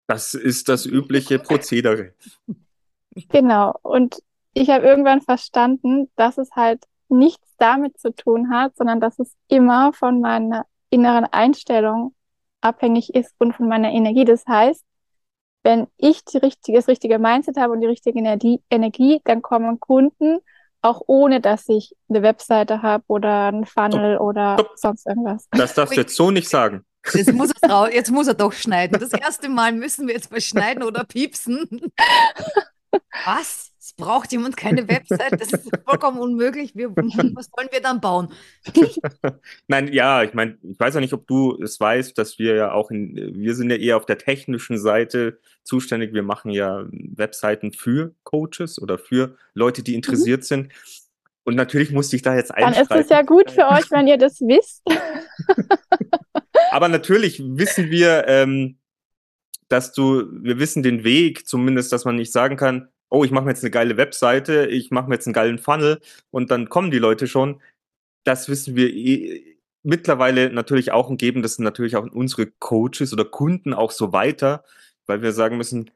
das ist das übliche Prozedere. Genau. Und ich habe irgendwann verstanden, dass es halt nichts damit zu tun hat, sondern dass es immer von meiner inneren Einstellung abhängig ist und von meiner Energie. Das heißt, wenn ich die richtige, das richtige Mindset habe und die richtige Energie, Energie, dann kommen Kunden, auch ohne dass ich eine Webseite habe oder einen Funnel oder Stopp. sonst irgendwas. Das darfst du jetzt so nicht sagen. Jetzt muss, rau- jetzt muss er doch schneiden. Das erste Mal müssen wir jetzt mal schneiden oder piepsen. (laughs) Was? Es braucht jemand keine Website? Das ist vollkommen unmöglich. Wir, was wollen wir dann bauen? (laughs) Nein, ja, ich meine, ich weiß ja nicht, ob du es weißt, dass wir ja auch in, wir sind ja eher auf der technischen Seite zuständig. Wir machen ja Webseiten für Coaches oder für Leute, die interessiert sind. Und natürlich musste ich da jetzt Dann ist es ja gut für (laughs) euch, wenn ihr das wisst. (laughs) Aber natürlich wissen wir, ähm, dass du, wir wissen den Weg, zumindest, dass man nicht sagen kann, oh, ich mache mir jetzt eine geile Webseite, ich mache mir jetzt einen geilen Funnel und dann kommen die Leute schon. Das wissen wir eh, mittlerweile natürlich auch und geben das natürlich auch unsere Coaches oder Kunden auch so weiter, weil wir sagen müssen,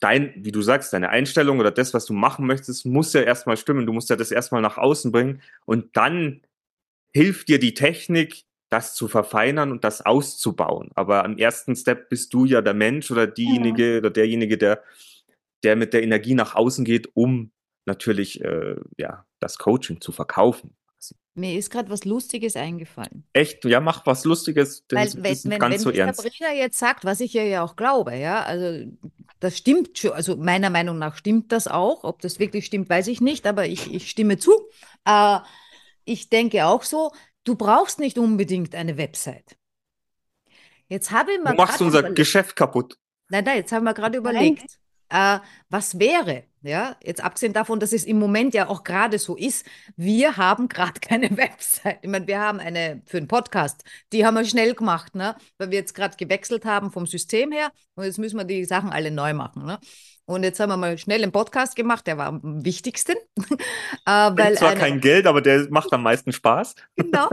dein, wie du sagst, deine Einstellung oder das, was du machen möchtest, muss ja erstmal stimmen. Du musst ja das erstmal nach außen bringen und dann hilft dir die Technik, das zu verfeinern und das auszubauen. Aber am ersten Step bist du ja der Mensch oder diejenige oder derjenige, der, der mit der Energie nach außen geht, um natürlich äh, ja, das Coaching zu verkaufen. Mir ist gerade was Lustiges eingefallen. Echt, ja, mach was Lustiges, denn Weil wenn, wenn, ganz wenn so ernst. Sabrina jetzt sagt, was ich ja ja auch glaube, ja, also das stimmt schon, also meiner Meinung nach stimmt das auch. Ob das wirklich stimmt, weiß ich nicht, aber ich, ich stimme zu. Äh, ich denke auch so, du brauchst nicht unbedingt eine Website. Jetzt habe ich mal Du machst unser überlegt- Geschäft kaputt. Nein, nein, jetzt haben wir gerade Nein. überlegt, äh, was wäre, ja, jetzt abgesehen davon, dass es im Moment ja auch gerade so ist, wir haben gerade (laughs) keine Website. Ich meine, wir haben eine für einen Podcast, die haben wir schnell gemacht, ne, weil wir jetzt gerade gewechselt haben vom System her und jetzt müssen wir die Sachen alle neu machen, ne. Und jetzt haben wir mal schnell einen Podcast gemacht, der war am wichtigsten, (laughs) äh, weil zwar eine, kein Geld, aber der macht am meisten Spaß. Genau.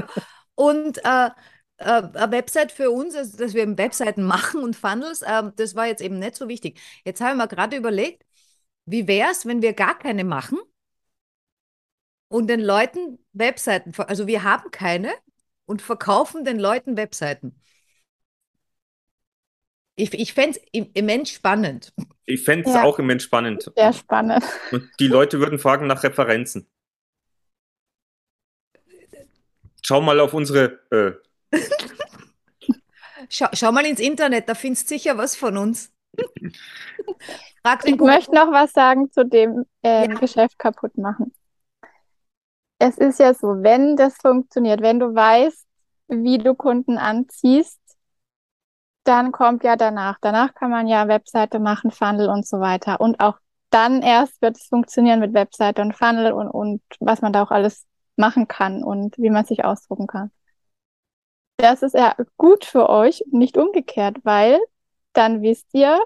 Und äh, eine Website für uns, also dass wir eben Webseiten machen und Funnels, ähm, das war jetzt eben nicht so wichtig. Jetzt habe ich mir gerade überlegt, wie wäre es, wenn wir gar keine machen und den Leuten Webseiten, also wir haben keine und verkaufen den Leuten Webseiten. Ich, ich fände es immens spannend. Ich fände es Ja. auch immens spannend. Sehr spannend. Und die Leute würden fragen nach Referenzen. Schau mal auf unsere. Äh, Schau, schau mal ins Internet, da findest du sicher was von uns. (laughs) Ich möchte noch was sagen zu dem ähm, Ja. Geschäft kaputt machen. Es ist ja so, wenn das funktioniert, wenn du weißt, wie du Kunden anziehst, dann kommt ja danach. Danach kann man ja Webseite machen, Funnel und so weiter. Und auch dann erst wird es funktionieren mit Webseite und Funnel und, und was man da auch alles machen kann und wie man sich ausdrucken kann. Das ist ja gut für euch, nicht umgekehrt, weil dann wisst ihr,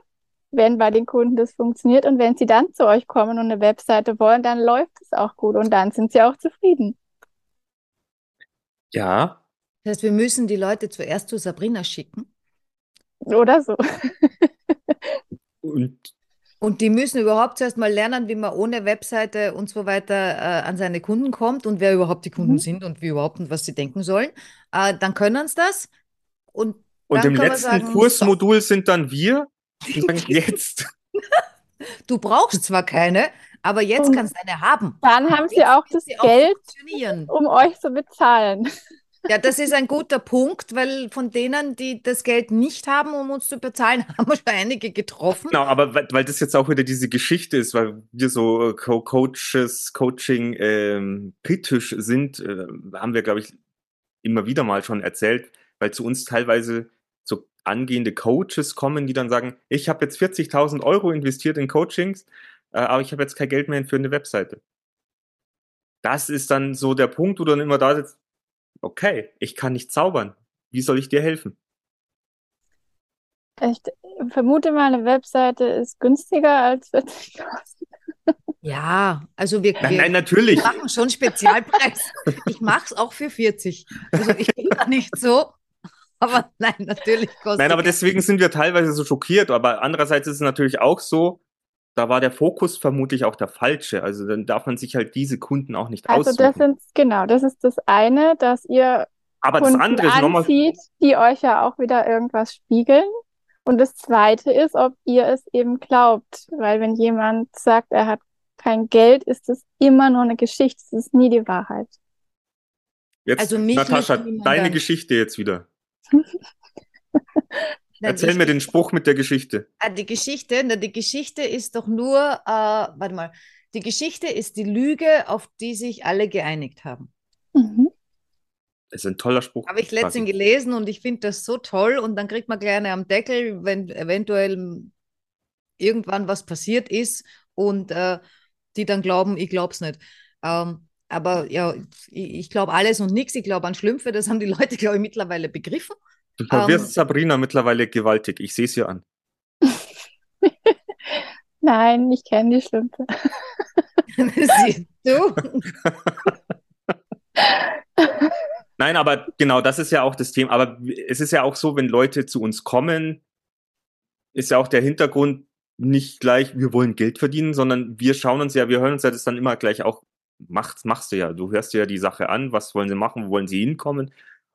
wenn bei den Kunden das funktioniert und wenn sie dann zu euch kommen und eine Webseite wollen, dann läuft es auch gut und dann sind sie auch zufrieden. ja, Das heißt, wir müssen die Leute zuerst zu Sabrina schicken Oder so. und und die müssen überhaupt zuerst mal lernen, wie man ohne Webseite und so weiter äh, an seine Kunden kommt und wer überhaupt die Kunden Mhm. sind und wie überhaupt und was sie denken sollen. Äh, dann können sie das und und im letzten sagen, Kursmodul sind dann wir. Und sagen, (laughs) jetzt. du brauchst zwar keine, aber jetzt Und kannst du eine haben. Dann haben sie auch das auch Geld, um euch zu bezahlen. Ja, das ist ein guter Punkt, weil von denen, die das Geld nicht haben, um uns zu bezahlen, (laughs) haben wir schon einige getroffen. Genau, aber weil, weil das jetzt auch wieder diese Geschichte ist, weil wir so äh, Co Coaches, Coaching ähm, kritisch sind, äh, haben wir, glaube ich, immer wieder mal schon erzählt, weil zu uns teilweise so angehende Coaches kommen, die dann sagen, ich habe jetzt 40.000 Euro investiert in Coachings, äh, aber ich habe jetzt kein Geld mehr für eine Webseite. Das ist dann so der Punkt, wo du dann immer da sitzt, okay, ich kann nicht zaubern. Wie soll ich dir helfen? Ich vermute mal, eine Webseite ist günstiger als 40.000. Ja, also wir, Nein, wir nein, natürlich. machen schon Spezialpreis. ich mache es auch für 40. Also ich bin da nicht so. Aber nein, natürlich kostet Nein, aber es. deswegen sind wir teilweise so schockiert. Aber andererseits ist es natürlich auch so, da war der Fokus vermutlich auch der falsche. Also dann darf man sich halt diese Kunden auch nicht Also das aussuchen. sind, genau, das ist das eine, dass ihr Aber das Kunden andere ist nochmal, anzieht, die euch ja auch wieder irgendwas spiegeln. Und das zweite ist, ob ihr es eben glaubt. Weil wenn jemand sagt, er hat kein Geld, ist es immer nur eine Geschichte, es ist nie die Wahrheit. jetzt, Also mich Natascha, deine dann. Geschichte jetzt wieder. (laughs) Erzähl mir den Spruch mit der Geschichte. Ah, die Geschichte, na, die Geschichte ist doch nur, äh, warte mal, die Geschichte ist die Lüge, auf die sich alle geeinigt haben. Mhm. Das ist ein toller Spruch. Habe ich letztens gelesen und ich finde das so toll und dann kriegt man gleich eine am Deckel, wenn eventuell irgendwann was passiert ist und äh, die dann glauben, ich glaube es nicht. Ähm, aber ja, ich, ich glaube alles und nichts. Ich glaube an Schlümpfe, das haben die Leute, glaube ich, mittlerweile begriffen. Du verwirrst Ähm. Sabrina mittlerweile gewaltig. Ich sehe es ihr an. (laughs) Nein, ich kenne die Schlümpfe. (laughs) Siehst du? (laughs) Nein, aber genau, das ist ja auch das Thema. Aber es ist ja auch so, wenn Leute zu uns kommen, ist ja auch der Hintergrund nicht gleich, wir wollen Geld verdienen, sondern wir schauen uns ja, wir hören uns ja das dann immer gleich auch, machst, machst du ja. Du hörst dir ja die Sache an, was wollen sie machen, wo wollen sie hinkommen?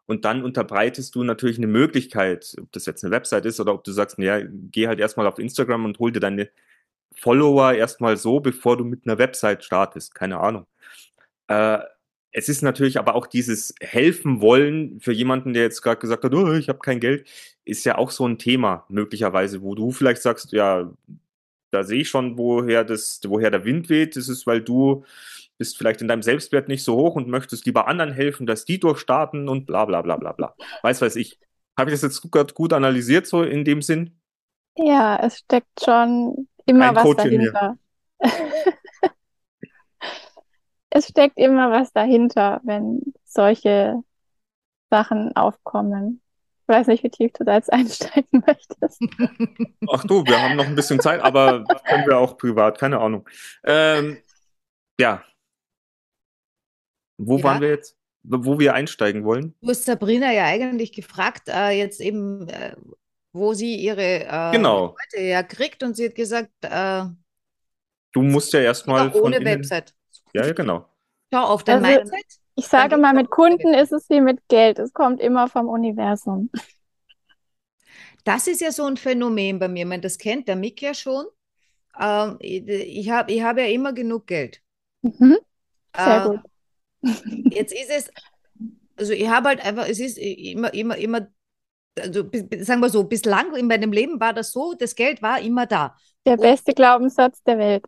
Und dann unterbreitest du natürlich eine Möglichkeit, ob das jetzt eine Website ist oder ob du sagst, naja, geh halt erstmal auf Instagram und hol dir deine Follower erstmal so, bevor du mit einer Website startest. Keine Ahnung. Äh, es ist natürlich aber auch dieses helfen wollen für jemanden, der jetzt gerade gesagt hat, oh, ich habe kein Geld, ist ja auch so ein Thema möglicherweise, wo du vielleicht sagst, ja, da sehe ich schon, woher das, woher der Wind weht. Das ist, weil du bist vielleicht in deinem Selbstwert nicht so hoch und möchtest lieber anderen helfen, dass die durchstarten und bla bla bla bla bla. Weiß weiß ich. Habe ich das jetzt gut, gut analysiert, so in dem Sinn? Ja, es steckt schon immer Ein was Coach dahinter. (laughs) Es steckt immer was dahinter, wenn solche Sachen aufkommen. Ich weiß nicht, wie tief du da jetzt (laughs) einsteigen möchtest. Ach du, wir haben noch ein bisschen Zeit, aber das können wir auch privat, keine Ahnung. Ähm, ja. Wo Ja. waren wir jetzt? Wo wir einsteigen wollen? Du hast Sabrina ja eigentlich gefragt, äh, jetzt eben, äh, wo sie ihre äh, Genau. Leute herkriegt und sie hat gesagt, äh, Du musst ja erstmal ohne innen. Website. Ja, ja, genau. Schau auf dein Also, Mindset. Ich sage mal, mit Kunden ist es wie mit Geld. Es kommt immer vom Universum. Das ist ja so ein Phänomen bei mir. Ich meine, das kennt der Mick ja schon. Ähm, ich ich habe ich hab ja immer genug Geld. Mhm. Sehr Äh, gut. Jetzt ist es, also ich habe halt einfach, es ist immer, immer, immer, also sagen wir so, bislang in meinem Leben war das so, das Geld war immer da. Der beste Glaubenssatz der Welt.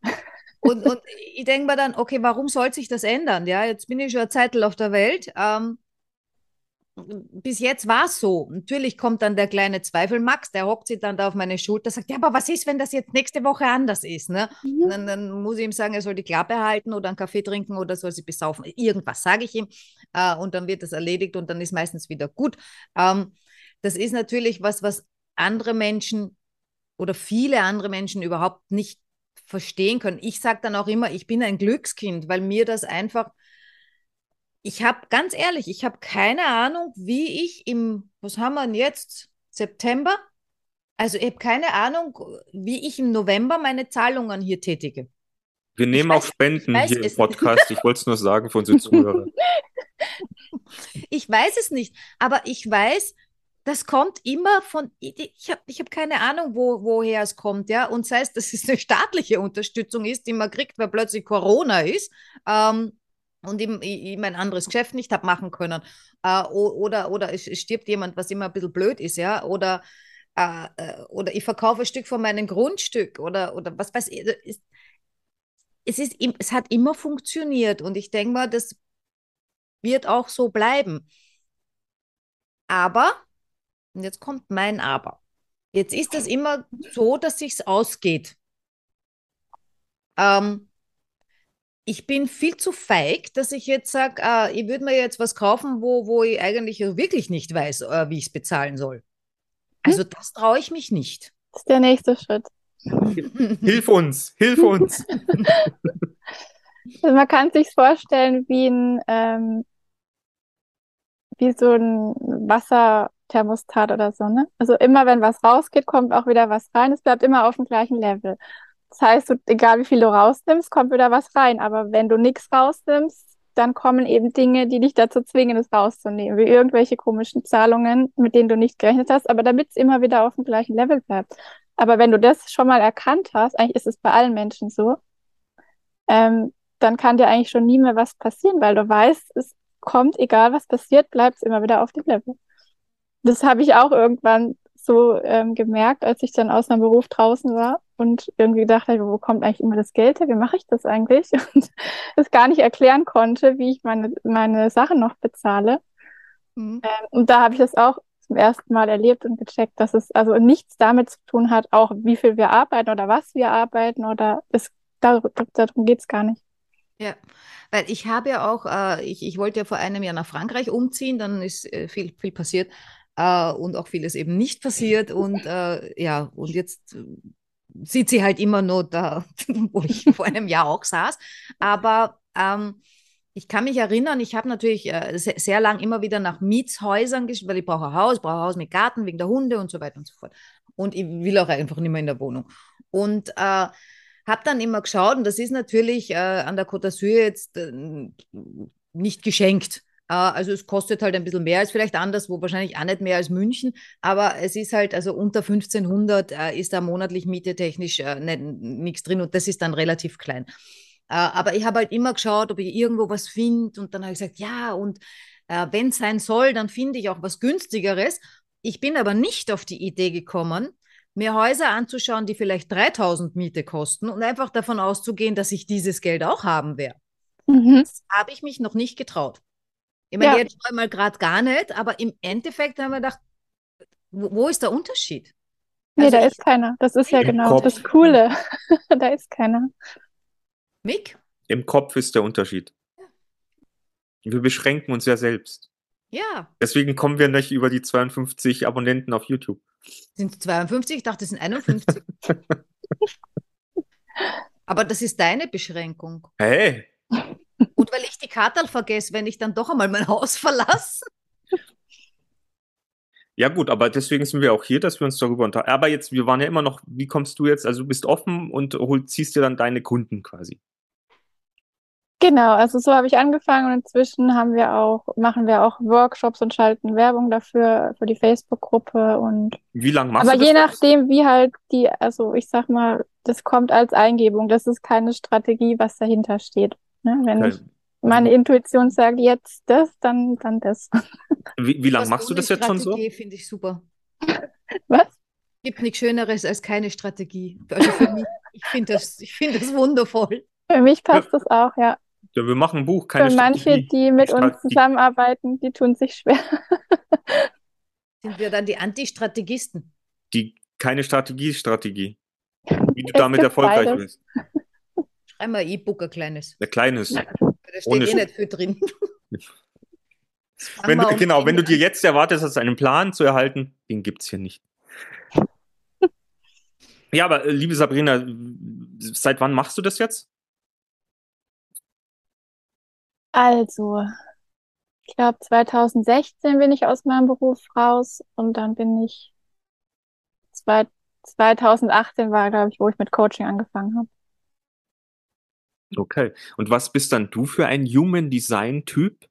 Und, und ich denke mir dann, okay, warum soll sich das ändern? Ja, jetzt bin ich schon eine Zeit auf der Welt. Ähm, bis jetzt war es so. Natürlich kommt dann der kleine Zweifel, Max, der hockt sich dann da auf meine Schulter, sagt, ja, aber was ist, wenn das jetzt nächste Woche anders ist? Ne? Mhm. Dann, dann muss ich ihm sagen, er soll die Klappe halten oder einen Kaffee trinken oder soll sie besaufen. Irgendwas sage ich ihm äh, und dann wird das erledigt und dann ist meistens wieder gut. Ähm, das ist natürlich was, was andere Menschen oder viele andere Menschen überhaupt nicht verstehen können. Ich sage dann auch immer, ich bin ein Glückskind, weil mir das einfach, ich habe ganz ehrlich, ich habe keine Ahnung, wie ich im, was haben wir denn jetzt, September? Also ich habe keine Ahnung, wie ich im November meine Zahlungen hier tätige. Wir nehmen weiß- auch Spenden hier im. Podcast. Ich wollte es nur sagen für unsere Zuhörer. (laughs) Ich weiß es nicht, aber ich weiß, das kommt immer von, ich habe ich hab keine Ahnung, wo, woher es kommt, ja. Und sei es, dass es eine staatliche Unterstützung ist, die man kriegt, weil plötzlich Corona ist ähm, und eben, ich, ich mein anderes Geschäft nicht habe machen können. Äh, oder, oder es stirbt jemand, was immer ein bisschen blöd ist, ja. Oder, äh, äh, oder ich verkaufe ein Stück von meinem Grundstück oder, oder was weiß ich. Es, es, ist, es hat immer funktioniert und ich denke mal, das wird auch so bleiben. Aber, und jetzt kommt mein Aber. Jetzt ist es immer so, dass sich's ausgeht. Ähm, ich bin viel zu feig, dass ich jetzt sage, äh, ich würde mir jetzt was kaufen, wo, wo ich eigentlich wirklich nicht weiß, äh, wie ich es bezahlen soll. Also das traue ich mich nicht. Das ist der nächste Schritt. Hilf uns, hilf uns. Also (laughs) man kann sich vorstellen wie ein ähm, wie so ein Wasserthermostat oder so, ne? Also immer wenn was rausgeht, kommt auch wieder was rein. Es bleibt immer auf dem gleichen Level. Das heißt, egal wie viel du rausnimmst, kommt wieder was rein. Aber wenn du nichts rausnimmst, dann kommen eben Dinge, die dich dazu zwingen, es rauszunehmen, wie irgendwelche komischen Zahlungen, mit denen du nicht gerechnet hast, aber damit es immer wieder auf dem gleichen Level bleibt. Aber wenn du das schon mal erkannt hast, eigentlich ist es bei allen Menschen so, ähm, dann kann dir eigentlich schon nie mehr was passieren, weil du weißt, es kommt, egal was passiert, bleibt es immer wieder auf dem Level. Das habe ich auch irgendwann so ähm, gemerkt, als ich dann aus meinem Beruf draußen war und irgendwie gedacht habe, wo kommt eigentlich immer das Geld her? Wie mache ich das eigentlich? (laughs) Und es gar nicht erklären konnte, wie ich meine, meine Sachen noch bezahle. Mhm. Ähm, und da habe ich das auch zum ersten Mal erlebt und gecheckt, dass es also nichts damit zu tun hat, auch wie viel wir arbeiten oder was wir arbeiten oder es, darum, darum geht es gar nicht. Ja, weil ich habe ja auch, äh, ich, ich wollte ja vor einem Jahr nach Frankreich umziehen, dann ist äh, viel, viel passiert äh, und auch vieles eben nicht passiert und äh, ja, und jetzt äh, sieht sie halt immer nur da, (laughs) wo ich vor einem Jahr auch saß, aber ähm, ich kann mich erinnern, ich habe natürlich äh, sehr, sehr lang immer wieder nach Mietshäusern geschaut, weil ich brauche ein Haus, brauche ein Haus mit Garten wegen der Hunde und so weiter und so fort. Und ich will auch einfach nicht mehr in der Wohnung. Und äh, habe dann immer geschaut, und das ist natürlich äh, an der Côte d'Azur jetzt äh, nicht geschenkt. Äh, also es kostet halt ein bisschen mehr als vielleicht anderswo, wahrscheinlich auch nicht mehr als München, aber es ist halt, also unter 1500 äh, ist da monatlich Miete technisch äh, nichts drin und das ist dann relativ klein. Äh, aber ich habe halt immer geschaut, ob ich irgendwo was finde und dann habe ich gesagt, ja, und wenn es sein soll, dann finde ich auch was günstigeres. Ich bin aber nicht auf die Idee gekommen, mir Häuser anzuschauen, die vielleicht 3000 Miete kosten und einfach davon auszugehen, dass ich dieses Geld auch haben werde. Mhm. Das habe ich mich noch nicht getraut. Ich meine, ja. jetzt mal gerade gar nicht, aber im Endeffekt haben wir gedacht, wo, wo ist der Unterschied? Nee, also da ich, ist keiner. Das ist ja genau Kopf. das Coole. (laughs) da ist keiner. Mick? Im Kopf ist der Unterschied. Wir beschränken uns ja selbst. Ja. Deswegen kommen wir nicht über die 52 Abonnenten auf YouTube. Sind es 52? Ich dachte, es sind 51. (laughs) Aber das ist deine Beschränkung. Hey. Und weil ich die Karte vergesse, wenn ich dann doch einmal mein Haus verlasse. Ja gut, aber deswegen sind wir auch hier, dass wir uns darüber unterhalten. Aber jetzt, wir waren ja immer noch, wie kommst du jetzt, also du bist offen und hol, ziehst dir dann deine Kunden quasi. Genau, also so habe ich angefangen und inzwischen haben wir auch, machen wir auch Workshops und schalten Werbung dafür, für die Facebook-Gruppe und. Wie lange machst aber du das? Aber je nachdem, wie halt die, also ich sag mal, das kommt als Eingebung, das ist keine Strategie, was dahinter steht. Ne? Wenn okay. ich meine Intuition sagt jetzt das, dann, dann das. (laughs) Wie, wie lange machst du das jetzt schon so? finde ich super. (laughs) Was? Gibt nichts Schöneres als keine Strategie. Also für mich, ich finde das, ich find das wundervoll. Für mich passt ja. das auch, ja. Ja, wir machen ein Buch, keine Für manche, Strategie. die mit uns zusammenarbeiten, die tun sich schwer. (laughs) Sind wir dann die Anti-Strategisten? Die keine Strategie-Strategie. Wie du damit erfolgreich beides. bist. Schreib mal E-Book ein kleines. Ein kleines. Da steht Ohne eh nicht viel drin. (laughs) wenn du, genau, wenn du dir jetzt erwartest, hast einen Plan zu erhalten, den gibt es hier nicht. (laughs) Ja, aber äh, liebe Sabrina, seit wann machst du das jetzt? Also, ich glaube 2016 bin ich aus meinem Beruf raus und dann bin ich zwei, 2018 war, glaube ich, wo ich mit Coaching angefangen habe. Okay. Und was bist dann du für ein Human Design Typ?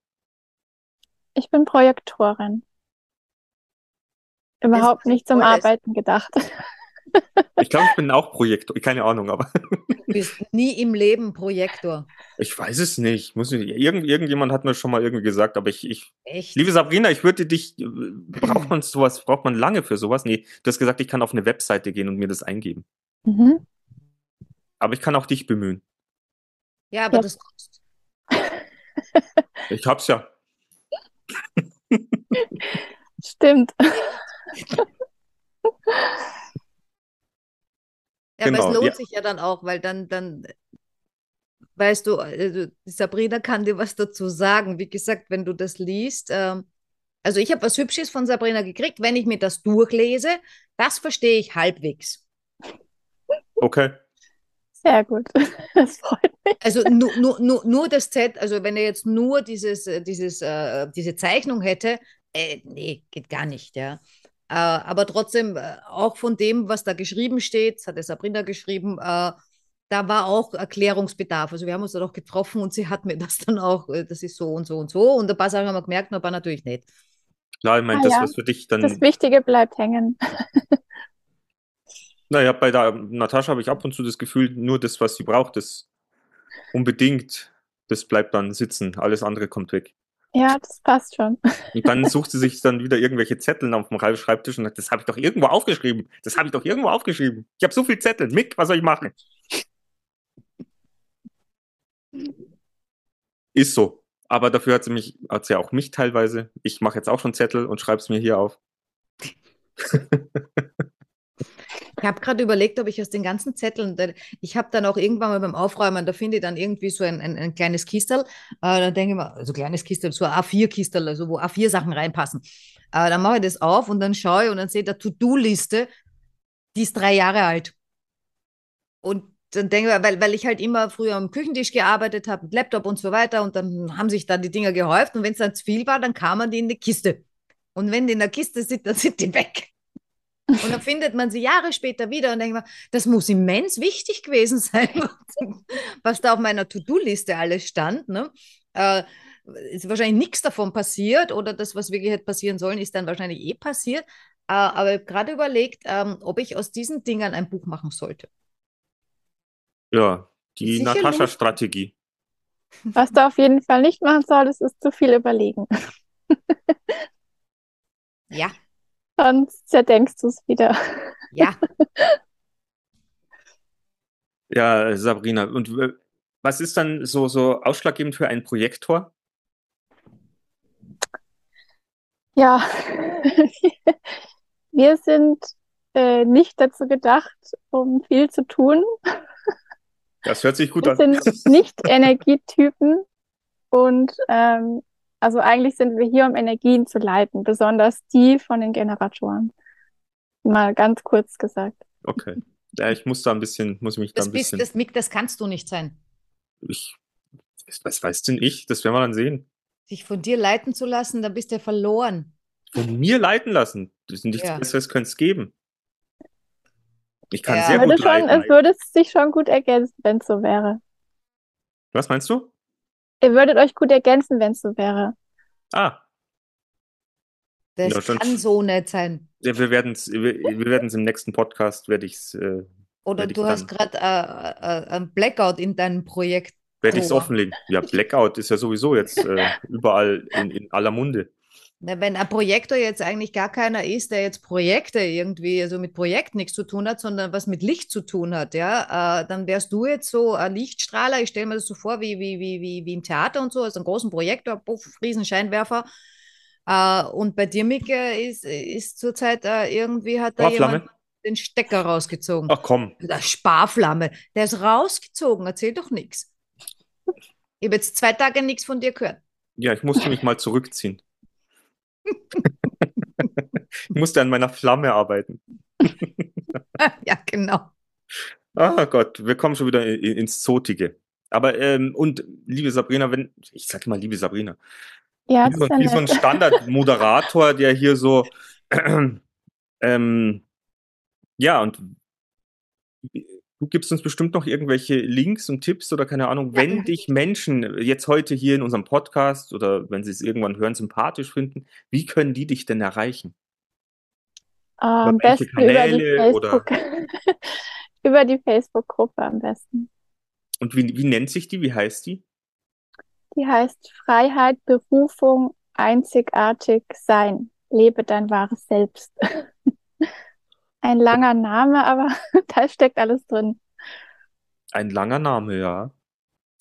Ich bin Projektorin. Überhaupt nicht zum Arbeiten gedacht. (laughs) Ich glaube, ich bin auch Projektor. Keine Ahnung, aber. Du bist nie im Leben Projektor. Ich weiß es nicht. Muss nicht. Irgend, irgendjemand hat mir schon mal irgendwie gesagt, aber ich. ich Echt? Liebe Sabrina, ich würde dich. Braucht man sowas? Braucht man lange für sowas? Nee, du hast gesagt, ich kann auf eine Webseite gehen und mir das eingeben. Mhm. Aber ich kann auch dich bemühen. Ja, aber ja. das kostet. (laughs) Ich hab's ja. Stimmt. Ja, Genau, aber es lohnt ja. sich ja dann auch, weil dann, dann weißt du, also Sabrina kann dir was dazu sagen. Wie gesagt, wenn du das liest, ähm, also ich habe was Hübsches von Sabrina gekriegt, wenn ich mir das durchlese, das verstehe ich halbwegs. Okay. Sehr gut. (laughs) Das freut mich. Also nur, nur, nur, nur das Z, also wenn er jetzt nur dieses, äh, dieses, äh, diese Zeichnung hätte, äh, nee, geht gar nicht, ja. Äh, aber trotzdem, äh, auch von dem, was da geschrieben steht, das hat der Sabrina geschrieben, äh, da war auch Erklärungsbedarf. Also wir haben uns dann auch getroffen und sie hat mir das dann auch, äh, das ist so und so und so. Und ein paar Sachen haben wir gemerkt, aber natürlich nicht. Klar, ich meine, Ah, das, ja. was für dich dann. Das Wichtige bleibt hängen. (laughs) Naja, bei der Natascha habe ich ab und zu das Gefühl, nur das, was sie braucht, das unbedingt, das bleibt dann sitzen. Alles andere kommt weg. Ja, das passt schon. Und dann sucht sie sich dann wieder irgendwelche Zettel auf dem Schreibtisch und sagt, das habe ich doch irgendwo aufgeschrieben. Das habe ich doch irgendwo aufgeschrieben. Ich habe so viel Zettel. Mick, was soll ich machen? Ist so. Aber dafür hat sie mich, hat sie auch mich teilweise. Ich mache jetzt auch schon Zettel und schreibe es mir hier auf. (laughs) Habe gerade überlegt, ob ich aus den ganzen Zetteln, ich habe dann auch irgendwann mal beim Aufräumen, da finde ich dann irgendwie so ein, ein, ein kleines Kistel. Äh, dann denke ich mir, also kleines Kistel, so ein A4-Kistel, also wo A4-Sachen reinpassen. Äh, dann mache ich das auf und dann schaue ich und dann sehe ich da To-Do-Liste, die ist drei Jahre alt. Und dann denke ich, weil, weil ich halt immer früher am Küchentisch gearbeitet habe, mit Laptop und so weiter, und dann haben sich da die Dinger gehäuft und wenn es dann zu viel war, dann kam man die in die Kiste. Und wenn die in der Kiste sind, dann sind die weg. Und dann findet man sie Jahre später wieder und denkt man, das muss immens wichtig gewesen sein, (laughs) was da auf meiner To-Do-Liste alles stand. Ne? Äh, ist wahrscheinlich nichts davon passiert oder das, was wirklich hätte passieren sollen, ist dann wahrscheinlich eh passiert. Äh, aber ich habe gerade überlegt, ähm, ob ich aus diesen Dingern ein Buch machen sollte. Ja, die Natascha-Strategie. Was du auf jeden Fall nicht machen solltest, ist zu viel überlegen. Ja, Sonst zerdenkst du es wieder. ja. (laughs) Ja, Sabrina. Und äh, was ist dann so, so ausschlaggebend für einen Projektor? Ja, (laughs) wir sind äh, nicht dazu gedacht, um viel zu tun. Das hört sich gut Wir an. sind nicht (laughs) Energietypen und ähm, also eigentlich sind wir hier, um Energien zu leiten, besonders die von den Generatoren. Mal ganz kurz gesagt. Okay. Ja, ich muss da ein bisschen, muss mich da Das ein bist, bisschen. das, Mick, das kannst du nicht sein. Ich, was weiß denn ich? Das werden wir dann sehen. Sich von dir leiten zu lassen, da bist du ja verloren. Von mir leiten lassen. Das nichts Ja. Besseres könnte es geben. Ich kann Ja. sehr Würde gut schon, leiten. es würde sich schon gut ergänzen, wenn es so wäre. Was meinst du? Ihr würdet euch gut ergänzen, wenn es so wäre. Ah, Das Ja, schon- kann so nicht sein. ja, wir werden es, wir, wir werden es im nächsten Podcast, werde ich es, äh, Oder Werde ich du hast gerade äh, äh, ein Blackout in deinem Projekt. werde ich es offenlegen. Ja, Blackout ist ja sowieso jetzt äh, (laughs) überall in, in aller Munde. Wenn ein Projektor jetzt eigentlich gar keiner ist, der jetzt Projekte irgendwie, also mit Projekt nichts zu tun hat, sondern was mit Licht zu tun hat, ja, äh, dann wärst du jetzt so ein Lichtstrahler. Ich stelle mir das so vor, wie, wie, wie, wie, wie im Theater und so, also einen großen Projektor, puff, riesen Scheinwerfer. Äh, und bei dir, Micke, ist, ist zurzeit äh, irgendwie hat da Sparflamme? jemand den Stecker rausgezogen. Ach komm, Der Sparflamme, der ist rausgezogen, erzähl doch nichts. Ich habe jetzt zwei Tage nichts von dir gehört. ja, ich musste mich mal zurückziehen. Ich musste an meiner Flamme arbeiten. (laughs) ja, genau. Ah Gott, wir kommen schon wieder in, in, ins Zotige. Aber, ähm, und liebe Sabrina, wenn, ich sag mal, liebe Sabrina, Ja, wie so, ist wie so ein. Standardmoderator, der hier so, (clears throat) ähm, ja, und du gibst uns bestimmt noch irgendwelche Links und Tipps oder keine Ahnung, Ja. wenn dich Menschen jetzt heute hier in unserem Podcast oder wenn sie es irgendwann hören, sympathisch finden, wie können die dich denn erreichen? Am welche besten über die Facebook, (laughs) über die Facebook-Gruppe am besten. Und wie, wie nennt sich die? Wie heißt die? Die heißt Freiheit, Berufung, einzigartig sein. Lebe dein wahres Selbst. (laughs) Ein langer Name, aber (laughs) da steckt alles drin. Ein langer Name, ja.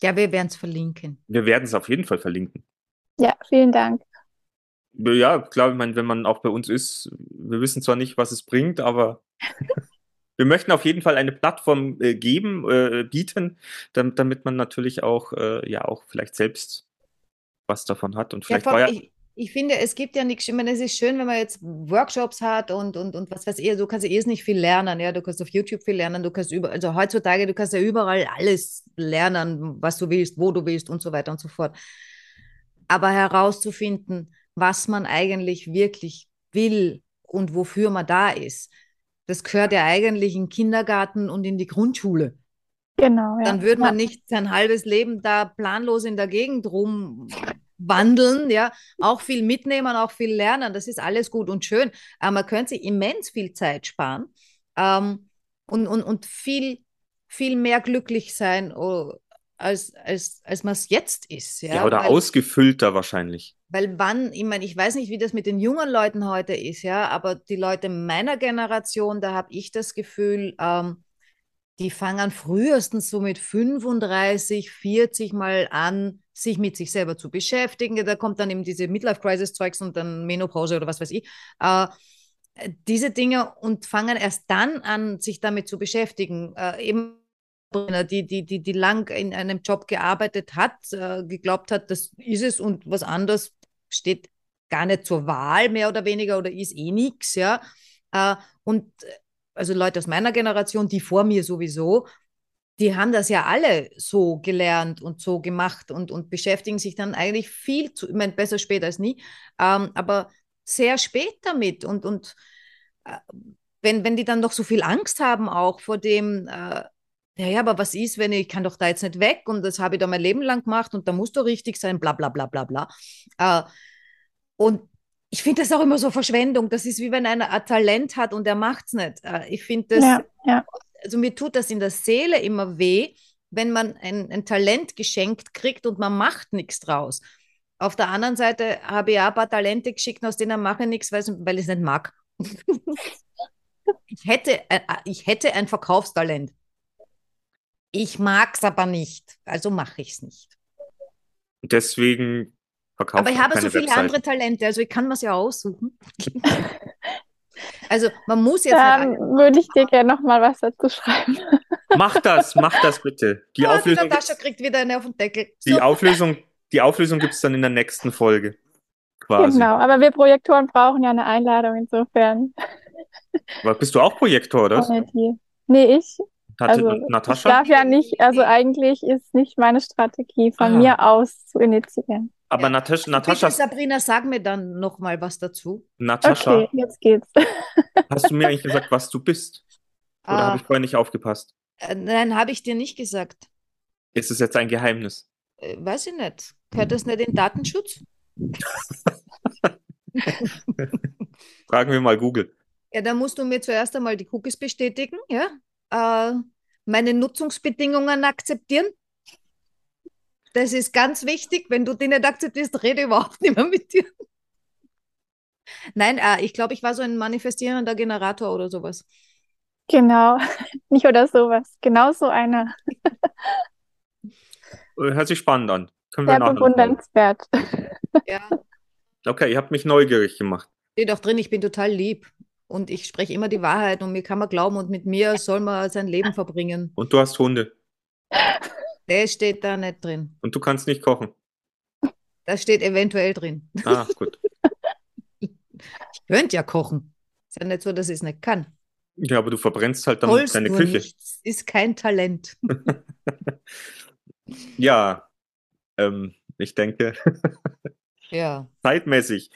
Ja, wir werden es verlinken. Wir werden es auf jeden Fall verlinken. Ja, vielen Dank. Ja, klar, ich meine, wenn man auch bei uns ist, wir wissen zwar nicht, was es bringt, aber (laughs) wir möchten auf jeden Fall eine Plattform äh, geben, äh, bieten, damit, damit man natürlich auch, äh, ja, auch vielleicht selbst was davon hat. Und vielleicht ja, war ja. Ich, ich finde, es gibt ja nichts, ich meine, es ist schön, wenn man jetzt Workshops hat und, und, und was weiß ich, du kannst ja eh nicht viel lernen, ja, du kannst auf YouTube viel lernen, du kannst über, also heutzutage, du kannst ja überall alles lernen, was du willst, wo du willst und so weiter und so fort. Aber herauszufinden, was man eigentlich wirklich will und wofür man da ist, das gehört ja eigentlich in den Kindergarten und in die Grundschule. Genau, ja. Dann würde man nicht sein halbes Leben da planlos in der Gegend rum wandeln, ja, auch viel mitnehmen, auch viel lernen, das ist alles gut und schön, aber man könnte sich immens viel Zeit sparen ähm, und, und, und viel, viel mehr glücklich sein, als, als, als man es jetzt ist. Ja, ja oder weil, ausgefüllter wahrscheinlich. Weil wann, ich meine, ich weiß nicht, wie das mit den jungen Leuten heute ist, ja, aber die Leute meiner Generation, da habe ich das Gefühl, ähm, die fangen frühestens so mit 35, 40 Mal an, sich mit sich selber zu beschäftigen. Da kommt dann eben diese Midlife-Crisis-Zeugs und dann Menopause oder was weiß ich. Äh, diese Dinge und fangen erst dann an, sich damit zu beschäftigen. Äh, eben die, die, die, die lang in einem Job gearbeitet hat, äh, geglaubt hat, das ist es und was anderes steht gar nicht zur Wahl, mehr oder weniger, oder ist eh nichts, ja. Äh, und also Leute aus meiner Generation, die vor mir sowieso, die haben das ja alle so gelernt und so gemacht und, und beschäftigen sich dann eigentlich viel zu, ich meine, besser spät als nie, ähm, aber sehr spät damit. Und, und äh, wenn, wenn die dann noch so viel Angst haben, auch vor dem, äh, ja, ja, aber was ist, wenn ich, ich kann doch da jetzt nicht weg und das habe ich da mein Leben lang gemacht und da muss doch richtig sein, bla bla bla bla bla. Äh, und ich finde das auch immer so Verschwendung. Das ist wie wenn einer ein Talent hat und er macht es nicht. Äh, ich finde das, ja, ja. Also mir tut das in der Seele immer weh, wenn man ein, ein Talent geschenkt kriegt und man macht nichts draus. Auf der anderen Seite habe ich auch ein paar Talente geschickt, aus denen mache ich nichts, weil, weil ich es nicht mag. ich, hätte, äh, ich hätte ein Verkaufstalent. Ich mag es aber nicht, also mache ich es nicht. Deswegen verkauft Aber ich habe so viele Webseiten. andere Talente, also ich kann mir es ja aussuchen. (laughs) (laughs) also man muss jetzt. Dann halt würde ich dir gerne noch mal was dazu schreiben. Mach das, mach das bitte. Die oh, Auflösung. Die Natascha kriegt wieder eine auf den Deckel. So. Die Auflösung, die Auflösung gibt es dann in der nächsten Folge. Quasi. Genau, aber wir Projektoren brauchen ja eine Einladung insofern. Aber bist du auch Projektor, oder? Nee, ich. Also, Natascha? Ich darf ja nicht, also eigentlich ist nicht meine Strategie, von ah. mir aus zu initiieren. Aber ja. Natascha, Natascha. Bitte, Sabrina, sag mir dann noch mal was dazu. Natascha. Okay, jetzt geht's. (laughs) hast du mir eigentlich gesagt, was du bist? Oder ah, habe ich vorher nicht aufgepasst? Äh, nein, habe ich dir nicht gesagt. Ist es jetzt ein Geheimnis? Äh, weiß ich nicht. Gehört das nicht in Datenschutz? (laughs) Fragen wir mal Google. Ja, dann musst du mir zuerst einmal die Cookies bestätigen, ja? Äh, meine Nutzungsbedingungen akzeptieren das ist ganz wichtig. Wenn du die nicht akzeptierst, rede überhaupt nicht mehr mit dir. Nein, äh, ich glaube, ich war so ein manifestierender Generator oder sowas. Genau, (laughs) nicht oder sowas. Genau so einer. Hört sich spannend an. Können wir Sehr bewundernswert. Ja. Okay, ihr habt mich neugierig gemacht. Steht auch drin, ich bin total lieb. Und ich spreche immer die Wahrheit und mir kann man glauben und mit mir soll man sein Leben verbringen. (laughs) Und du hast Hunde. Der steht da nicht drin. Und du kannst nicht kochen? Das steht eventuell drin. Ah, gut. (laughs) ich könnte ja kochen. Ist ja nicht so, dass ich es nicht kann. Ja, aber du verbrennst halt dann Holst deine Küche. Nichts. Ist kein Talent. (laughs) ja, ähm, ich denke. ja. Zeitmäßig.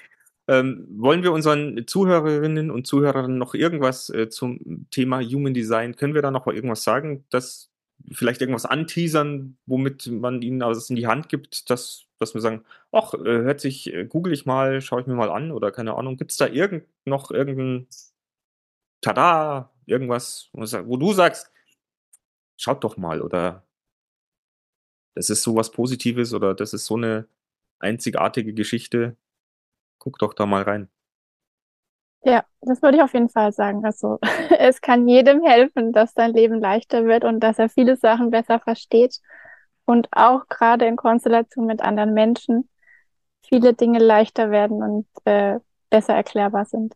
Ähm, wollen wir unseren Zuhörerinnen und Zuhörern noch irgendwas äh, zum Thema Human Design, können wir da noch mal irgendwas sagen, dass vielleicht irgendwas anteasern, womit man ihnen was in die Hand gibt, dass, dass wir sagen, ach, äh, hört sich, äh, google ich mal, schaue ich mir mal an oder keine Ahnung, gibt es da irgend, noch irgendein Tada, irgendwas, wo du sagst, schaut doch mal oder das ist so was Positives oder das ist so eine einzigartige Geschichte, guck doch da mal rein. Ja, das würde ich auf jeden Fall sagen. Also (laughs) es kann jedem helfen, dass sein Leben leichter wird und dass er viele Sachen besser versteht. Und auch gerade in Konstellation mit anderen Menschen. Viele Dinge leichter werden und äh, besser erklärbar sind.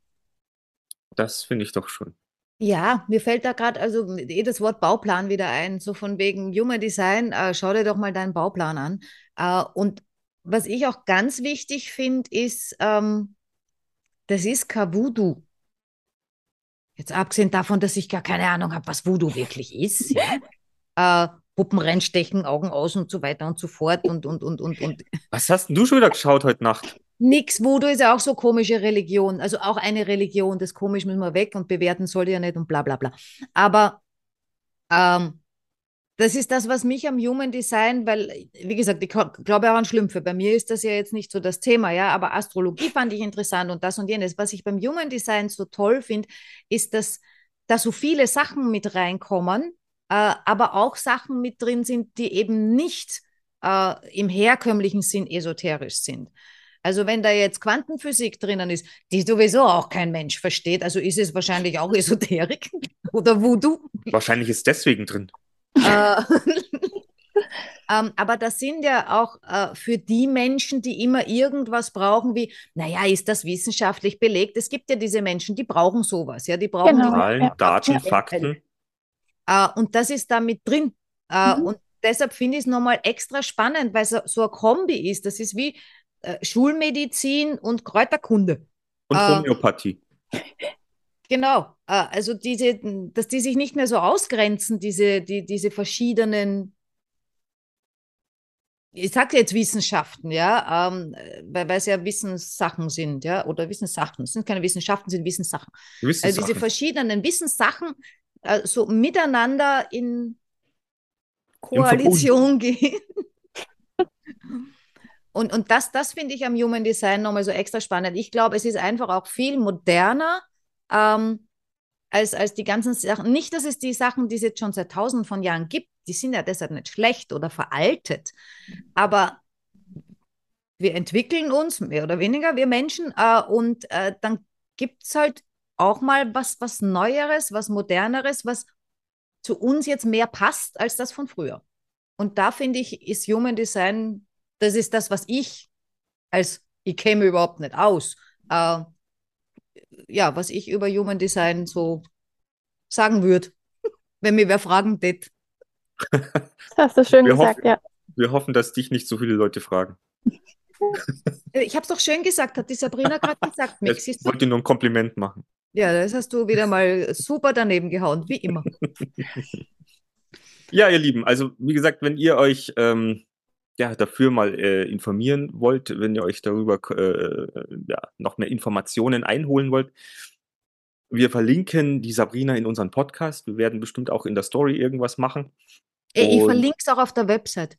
Das finde ich doch schon. Ja, mir fällt da gerade also eh das Wort Bauplan wieder ein, so von wegen Human Design, äh, schau dir doch mal deinen Bauplan an. Äh, und was ich auch ganz wichtig finde, ist, ähm, das ist kein Voodoo. Jetzt abgesehen davon, dass ich gar keine Ahnung habe, was Voodoo wirklich ist. (laughs) Ja? äh, Puppen reinstechen, Augen aus und so weiter und so fort und, und, und, und, und. Was hast denn du schon wieder geschaut heute Nacht? Nix, Voodoo ist ja auch so komische Religion. Also auch eine Religion, das komisch müssen wir weg und bewerten sollte ja nicht und bla bla bla. Aber ähm, das ist das, was mich am Human Design, weil, wie gesagt, ich glaube auch an Schlümpfe. Bei mir ist das ja jetzt nicht so das Thema, ja, aber Astrologie fand ich interessant und das und jenes. Was ich beim Human Design so toll finde, ist, dass da so viele Sachen mit reinkommen, äh, aber auch Sachen mit drin sind, die eben nicht äh, im herkömmlichen Sinn esoterisch sind. Also wenn da jetzt Quantenphysik drinnen ist, die sowieso auch kein Mensch versteht, also ist es wahrscheinlich auch (laughs) Esoterik oder Voodoo. Wahrscheinlich ist deswegen drin. Äh, (laughs) (laughs) ähm, aber das sind ja auch äh, für die Menschen, die immer irgendwas brauchen, wie, naja, ist das wissenschaftlich belegt? Es gibt ja diese Menschen, die brauchen sowas, ja, die brauchen Genau. Zahlen, Ja. Daten, Fakten. Äh, und das ist da mit drin. Äh, Mhm. Und deshalb finde ich es nochmal extra spannend, weil so, so ein Kombi ist. Das ist wie äh, Schulmedizin und Kräuterkunde. Und Ähm, Homöopathie. (laughs) Genau. Äh, also diese, dass die sich nicht mehr so ausgrenzen, diese, die, diese verschiedenen, ich sage jetzt Wissenschaften, ja, ähm, weil, weil es ja Wissenssachen sind, ja, oder Wissenssachen. Es sind keine Wissenschaften, es sind Wissenssachen. Gewisse Also diese verschiedenen Wissenssachen äh, so miteinander in. Koalition (laughs) gehen. Und, und das, das finde ich am Human Design nochmal so extra spannend. Ich glaube, es ist einfach auch viel moderner ähm, als, als die ganzen Sachen. Nicht, dass es die Sachen, die es jetzt schon seit tausenden von Jahren gibt, die sind ja deshalb nicht schlecht oder veraltet. Aber wir entwickeln uns, mehr oder weniger, wir Menschen, äh, und äh, dann gibt es halt auch mal was, was Neueres, was Moderneres, was zu uns jetzt mehr passt als das von früher. Und da finde ich, ist Human Design, das ist das, was ich als, ich käme überhaupt nicht aus, äh, ja, was ich über Human Design so sagen würde, (laughs) wenn mir wer fragen tät. Das hast du schön Wir gesagt, hoffen- ja. Wir hoffen, dass dich nicht so viele Leute fragen. (laughs) Ich habe es doch schön gesagt, hat die Sabrina gerade gesagt, Mick. Ich wollte nur ein Kompliment machen. Ja, das hast du wieder mal super daneben gehauen, wie immer. (laughs) Ja, ihr Lieben, also wie gesagt, wenn ihr euch ähm, ja, dafür mal äh, informieren wollt, wenn ihr euch darüber äh, ja, noch mehr Informationen einholen wollt, wir verlinken die Sabrina in unseren Podcast. Wir werden bestimmt auch in der Story irgendwas machen. Äh, Ich Und- verlinke es auch auf der Website.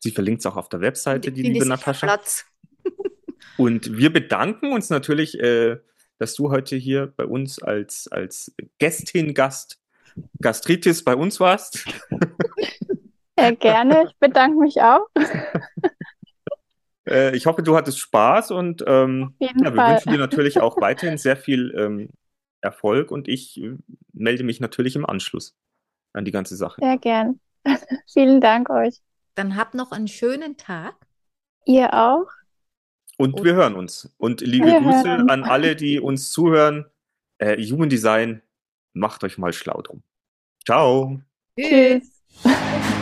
Sie verlinkt es auch auf der Webseite, die liebe Natascha. Platz. (laughs) Und wir bedanken uns natürlich, äh, dass du heute hier bei uns als, als Gästin, Gast, Gastritis bei uns warst. (laughs) Sehr gerne. Ich bedanke mich auch. Äh, ich hoffe, du hattest Spaß und ähm, ja, wir Fall. wünschen dir natürlich auch (laughs) weiterhin sehr viel ähm, Erfolg und ich äh, melde mich natürlich im Anschluss an die ganze Sache. Sehr gern. (laughs) Vielen Dank euch. Dann habt noch einen schönen Tag. Ihr auch. Und wir hören uns. Und liebe Wir Grüße hören. an alle, die uns zuhören. Äh, Human Design, macht euch mal schlau drum. Ciao. Tschüss. (laughs)